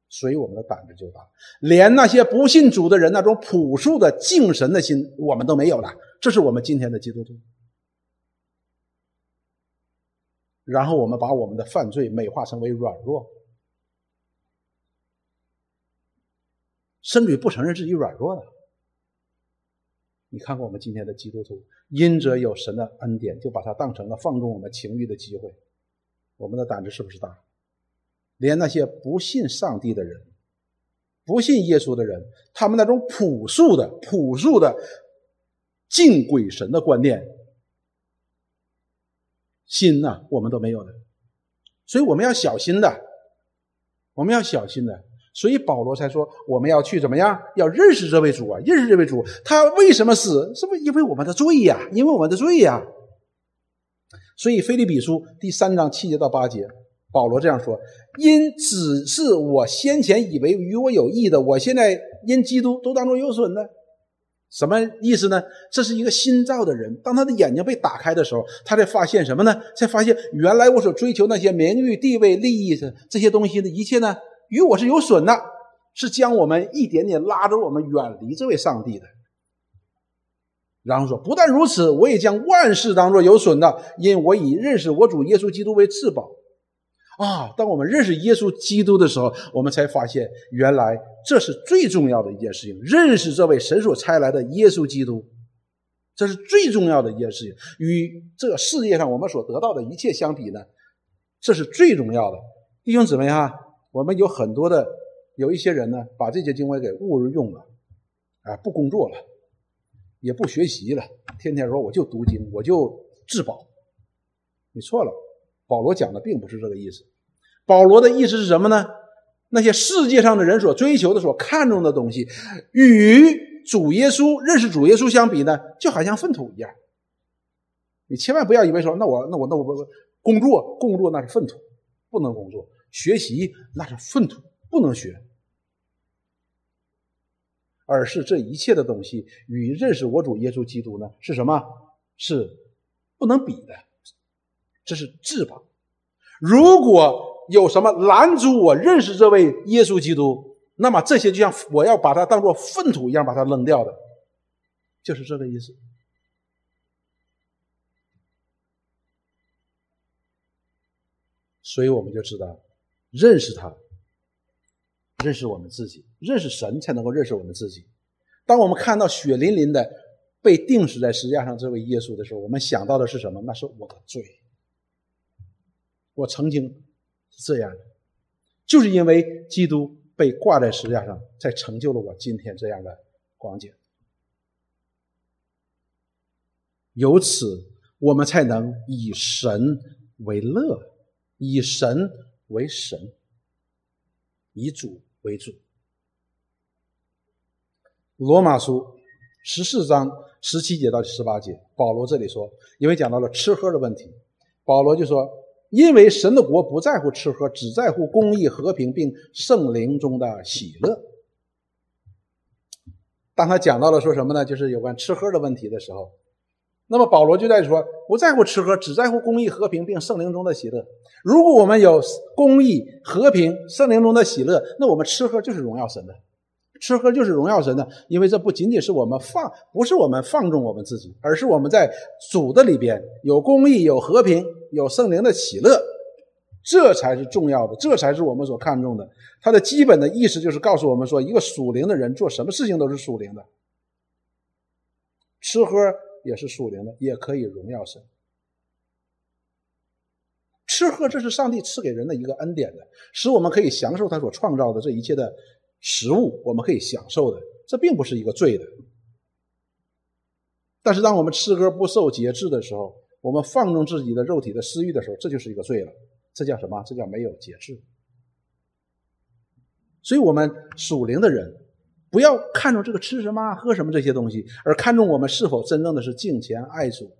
所以我们的胆子就大。连那些不信主的人那种朴素的敬神的心，我们都没有了。这是我们今天的基督徒。然后我们把我们的犯罪美化成为软弱，甚至不承认自己软弱的。你看看我们今天的基督徒，因着有神的恩典，就把它当成了放纵我们情欲的机会。我们的胆子是不是大？连那些不信上帝的人、不信耶稣的人，他们那种朴素的、朴素的敬鬼神的观念。心呐，我们都没有的，所以我们要小心的，我们要小心的。所以保罗才说，我们要去怎么样？要认识这位主啊，认识这位主，他为什么死？是不是因为我们的罪呀？因为我们的罪呀。所以菲利比书第三章七节到八节，保罗这样说：因只是我先前以为与我有益的，我现在因基督都当作有损的。什么意思呢？这是一个新造的人，当他的眼睛被打开的时候，他才发现什么呢？才发现原来我所追求那些名誉、地位、利益的这些东西的一切呢，与我是有损的，是将我们一点点拉着我们远离这位上帝的。然后说，不但如此，我也将万事当作有损的，因我以认识我主耶稣基督为至宝。啊！当我们认识耶稣基督的时候，我们才发现，原来这是最重要的一件事情。认识这位神所差来的耶稣基督，这是最重要的一件事情。与这个世界上我们所得到的一切相比呢，这是最重要的。弟兄姊妹哈，我们有很多的有一些人呢，把这些经文给误而用了，啊，不工作了，也不学习了，天天说我就读经，我就自保。你错了，保罗讲的并不是这个意思。保罗的意思是什么呢？那些世界上的人所追求的、所看重的东西，与主耶稣认识主耶稣相比呢，就好像粪土一样。你千万不要以为说，那我、那我、那我不工作，工作那是粪土，不能工作；学习那是粪土，不能学。而是这一切的东西与认识我主耶稣基督呢，是什么？是不能比的。这是至宝。如果有什么拦阻我认识这位耶稣基督？那么这些就像我要把它当做粪土一样把它扔掉的，就是这个意思。所以我们就知道，认识他，认识我们自己，认识神才能够认识我们自己。当我们看到血淋淋的被钉死在石架上这位耶稣的时候，我们想到的是什么？那是我的罪。我曾经。是这样的，就是因为基督被挂在石架上，才成就了我今天这样的光景。由此，我们才能以神为乐，以神为神，以主为主。罗马书十四章十七节到十八节，保罗这里说，因为讲到了吃喝的问题，保罗就说。因为神的国不在乎吃喝，只在乎公义、和平，并圣灵中的喜乐。当他讲到了说什么呢？就是有关吃喝的问题的时候，那么保罗就在说：不在乎吃喝，只在乎公义、和平，并圣灵中的喜乐。如果我们有公义、和平、圣灵中的喜乐，那我们吃喝就是荣耀神的。吃喝就是荣耀神的，因为这不仅仅是我们放，不是我们放纵我们自己，而是我们在主的里边有公义、有和平、有圣灵的喜乐，这才是重要的，这才是我们所看重的。它的基本的意思就是告诉我们说，一个属灵的人做什么事情都是属灵的，吃喝也是属灵的，也可以荣耀神。吃喝这是上帝赐给人的一个恩典的，使我们可以享受他所创造的这一切的。食物我们可以享受的，这并不是一个罪的。但是当我们吃喝不受节制的时候，我们放纵自己的肉体的私欲的时候，这就是一个罪了。这叫什么？这叫没有节制。所以，我们属灵的人不要看重这个吃什么、喝什么这些东西，而看重我们是否真正的是敬虔爱主，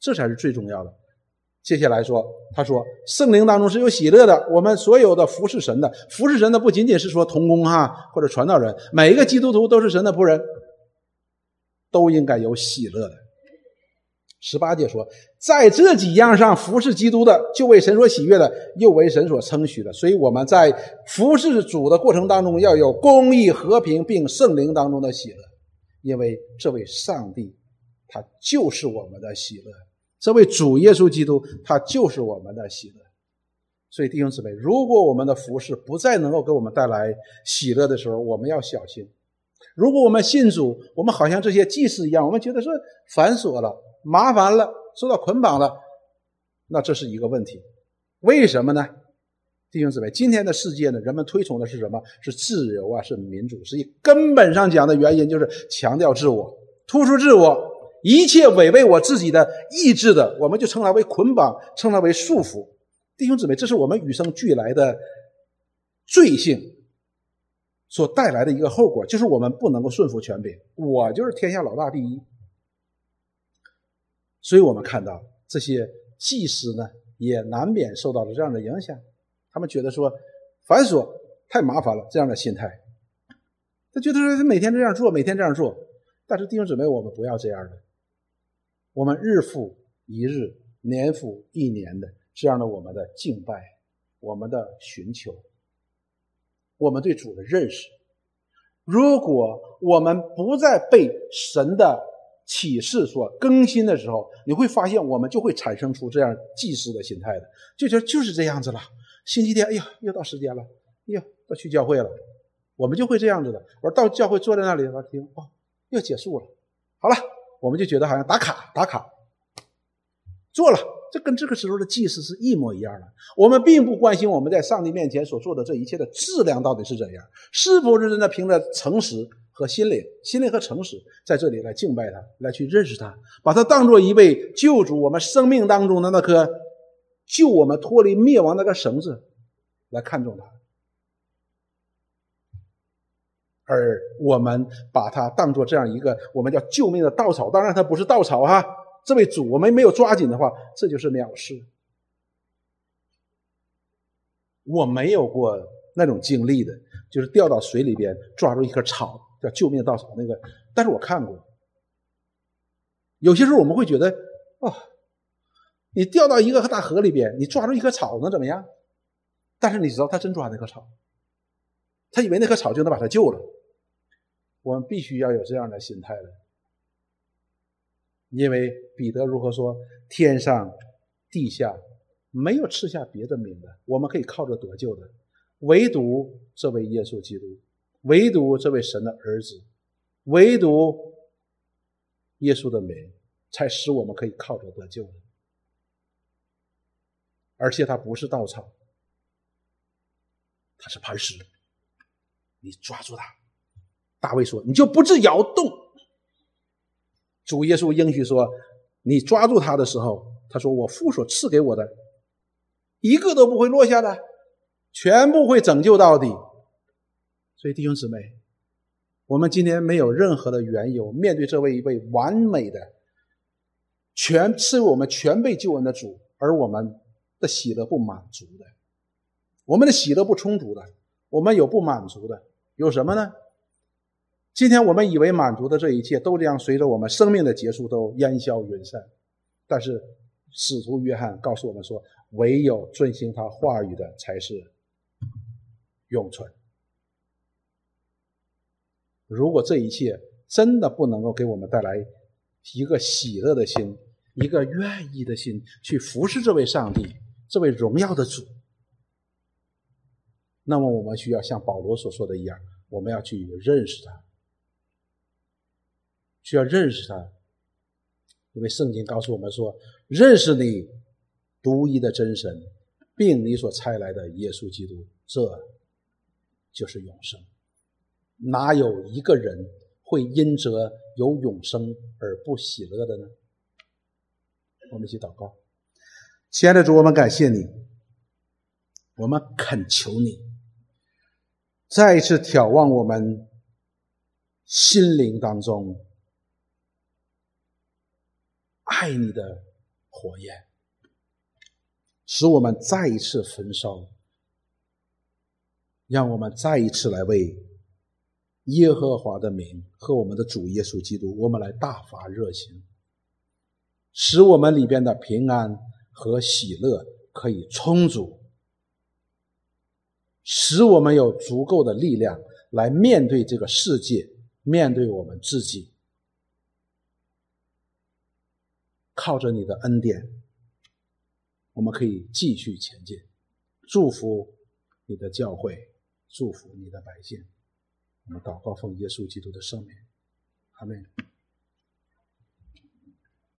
这才是最重要的。接下来说，他说圣灵当中是有喜乐的。我们所有的服侍神的，服侍神的不仅仅是说童工哈或者传道人，每一个基督徒都是神的仆人，都应该有喜乐的。十八节说，在这几样上服侍基督的，就为神所喜悦的，又为神所称许的。所以我们在服侍主的过程当中，要有公义、和平，并圣灵当中的喜乐，因为这位上帝，他就是我们的喜乐。这位主耶稣基督，他就是我们的喜乐。所以弟兄姊妹，如果我们的服饰不再能够给我们带来喜乐的时候，我们要小心。如果我们信主，我们好像这些祭司一样，我们觉得是繁琐了、麻烦了、受到捆绑了，那这是一个问题。为什么呢？弟兄姊妹，今天的世界呢，人们推崇的是什么？是自由啊，是民主。实际根本上讲的原因就是强调自我，突出自我。一切违背我自己的意志的，我们就称它为捆绑，称它为束缚。弟兄姊妹，这是我们与生俱来的罪性所带来的一个后果，就是我们不能够顺服权柄。我就是天下老大第一。所以我们看到这些祭司呢，也难免受到了这样的影响。他们觉得说繁琐太麻烦了，这样的心态，他觉得说每天这样做，每天这样做。但是弟兄姊妹，我们不要这样的。我们日复一日，年复一年的这样的我们的敬拜，我们的寻求，我们对主的认识。如果我们不再被神的启示所更新的时候，你会发现我们就会产生出这样祭司的心态的，就觉得就是这样子了。星期天，哎呀，又到时间了，哎呀，要去教会了，我们就会这样子的。我说到教会坐在那里，我听，哦，又结束了，好了。我们就觉得好像打卡打卡，做了，这跟这个时候的祭祀是一模一样的。我们并不关心我们在上帝面前所做的这一切的质量到底是怎样，是否是真的凭着诚实和心灵、心灵和诚实在这里来敬拜他，来去认识他，把他当做一位救主，我们生命当中的那颗救我们脱离灭亡那个绳子来看重他。而我们把它当做这样一个我们叫救命的稻草，当然它不是稻草哈。这位主，我们没有抓紧的话，这就是藐视。我没有过那种经历的，就是掉到水里边抓住一棵草叫救命稻草那个，但是我看过。有些时候我们会觉得，哦，你掉到一个大河里边，你抓住一棵草能怎么样？但是你知道他真抓那棵草，他以为那棵草就能把他救了。我们必须要有这样的心态的，因为彼得如何说：“天上、地下没有赐下别的名的，我们可以靠着得救的，唯独这位耶稣基督，唯独这位神的儿子，唯独耶稣的名，才使我们可以靠着得救。而且他不是稻草，他是磐石，你抓住他。”大卫说：“你就不致摇动。”主耶稣应许说：“你抓住他的时候，他说我父所赐给我的，一个都不会落下的，全部会拯救到底。”所以弟兄姊妹，我们今天没有任何的缘由面对这位一位完美的、全赐我们全被救恩的主，而我们的喜乐不满足的，我们的喜乐不充足的，我们有不满足的，有什么呢？今天我们以为满足的这一切都将随着我们生命的结束都烟消云散，但是使徒约翰告诉我们说，唯有遵行他话语的才是永存。如果这一切真的不能够给我们带来一个喜乐的心，一个愿意的心去服侍这位上帝、这位荣耀的主，那么我们需要像保罗所说的一样，我们要去认识他。需要认识他，因为圣经告诉我们说：“认识你独一的真神，并你所差来的耶稣基督，这就是永生。哪有一个人会因着有永生而不喜乐的呢？”我们一起祷告，亲爱的主，我们感谢你，我们恳求你，再一次眺望我们心灵当中。爱你的火焰，使我们再一次焚烧，让我们再一次来为耶和华的名和我们的主耶稣基督，我们来大发热心，使我们里边的平安和喜乐可以充足，使我们有足够的力量来面对这个世界，面对我们自己。靠着你的恩典，我们可以继续前进。祝福你的教会，祝福你的百姓。我们祷告奉耶稣基督的圣名，阿门。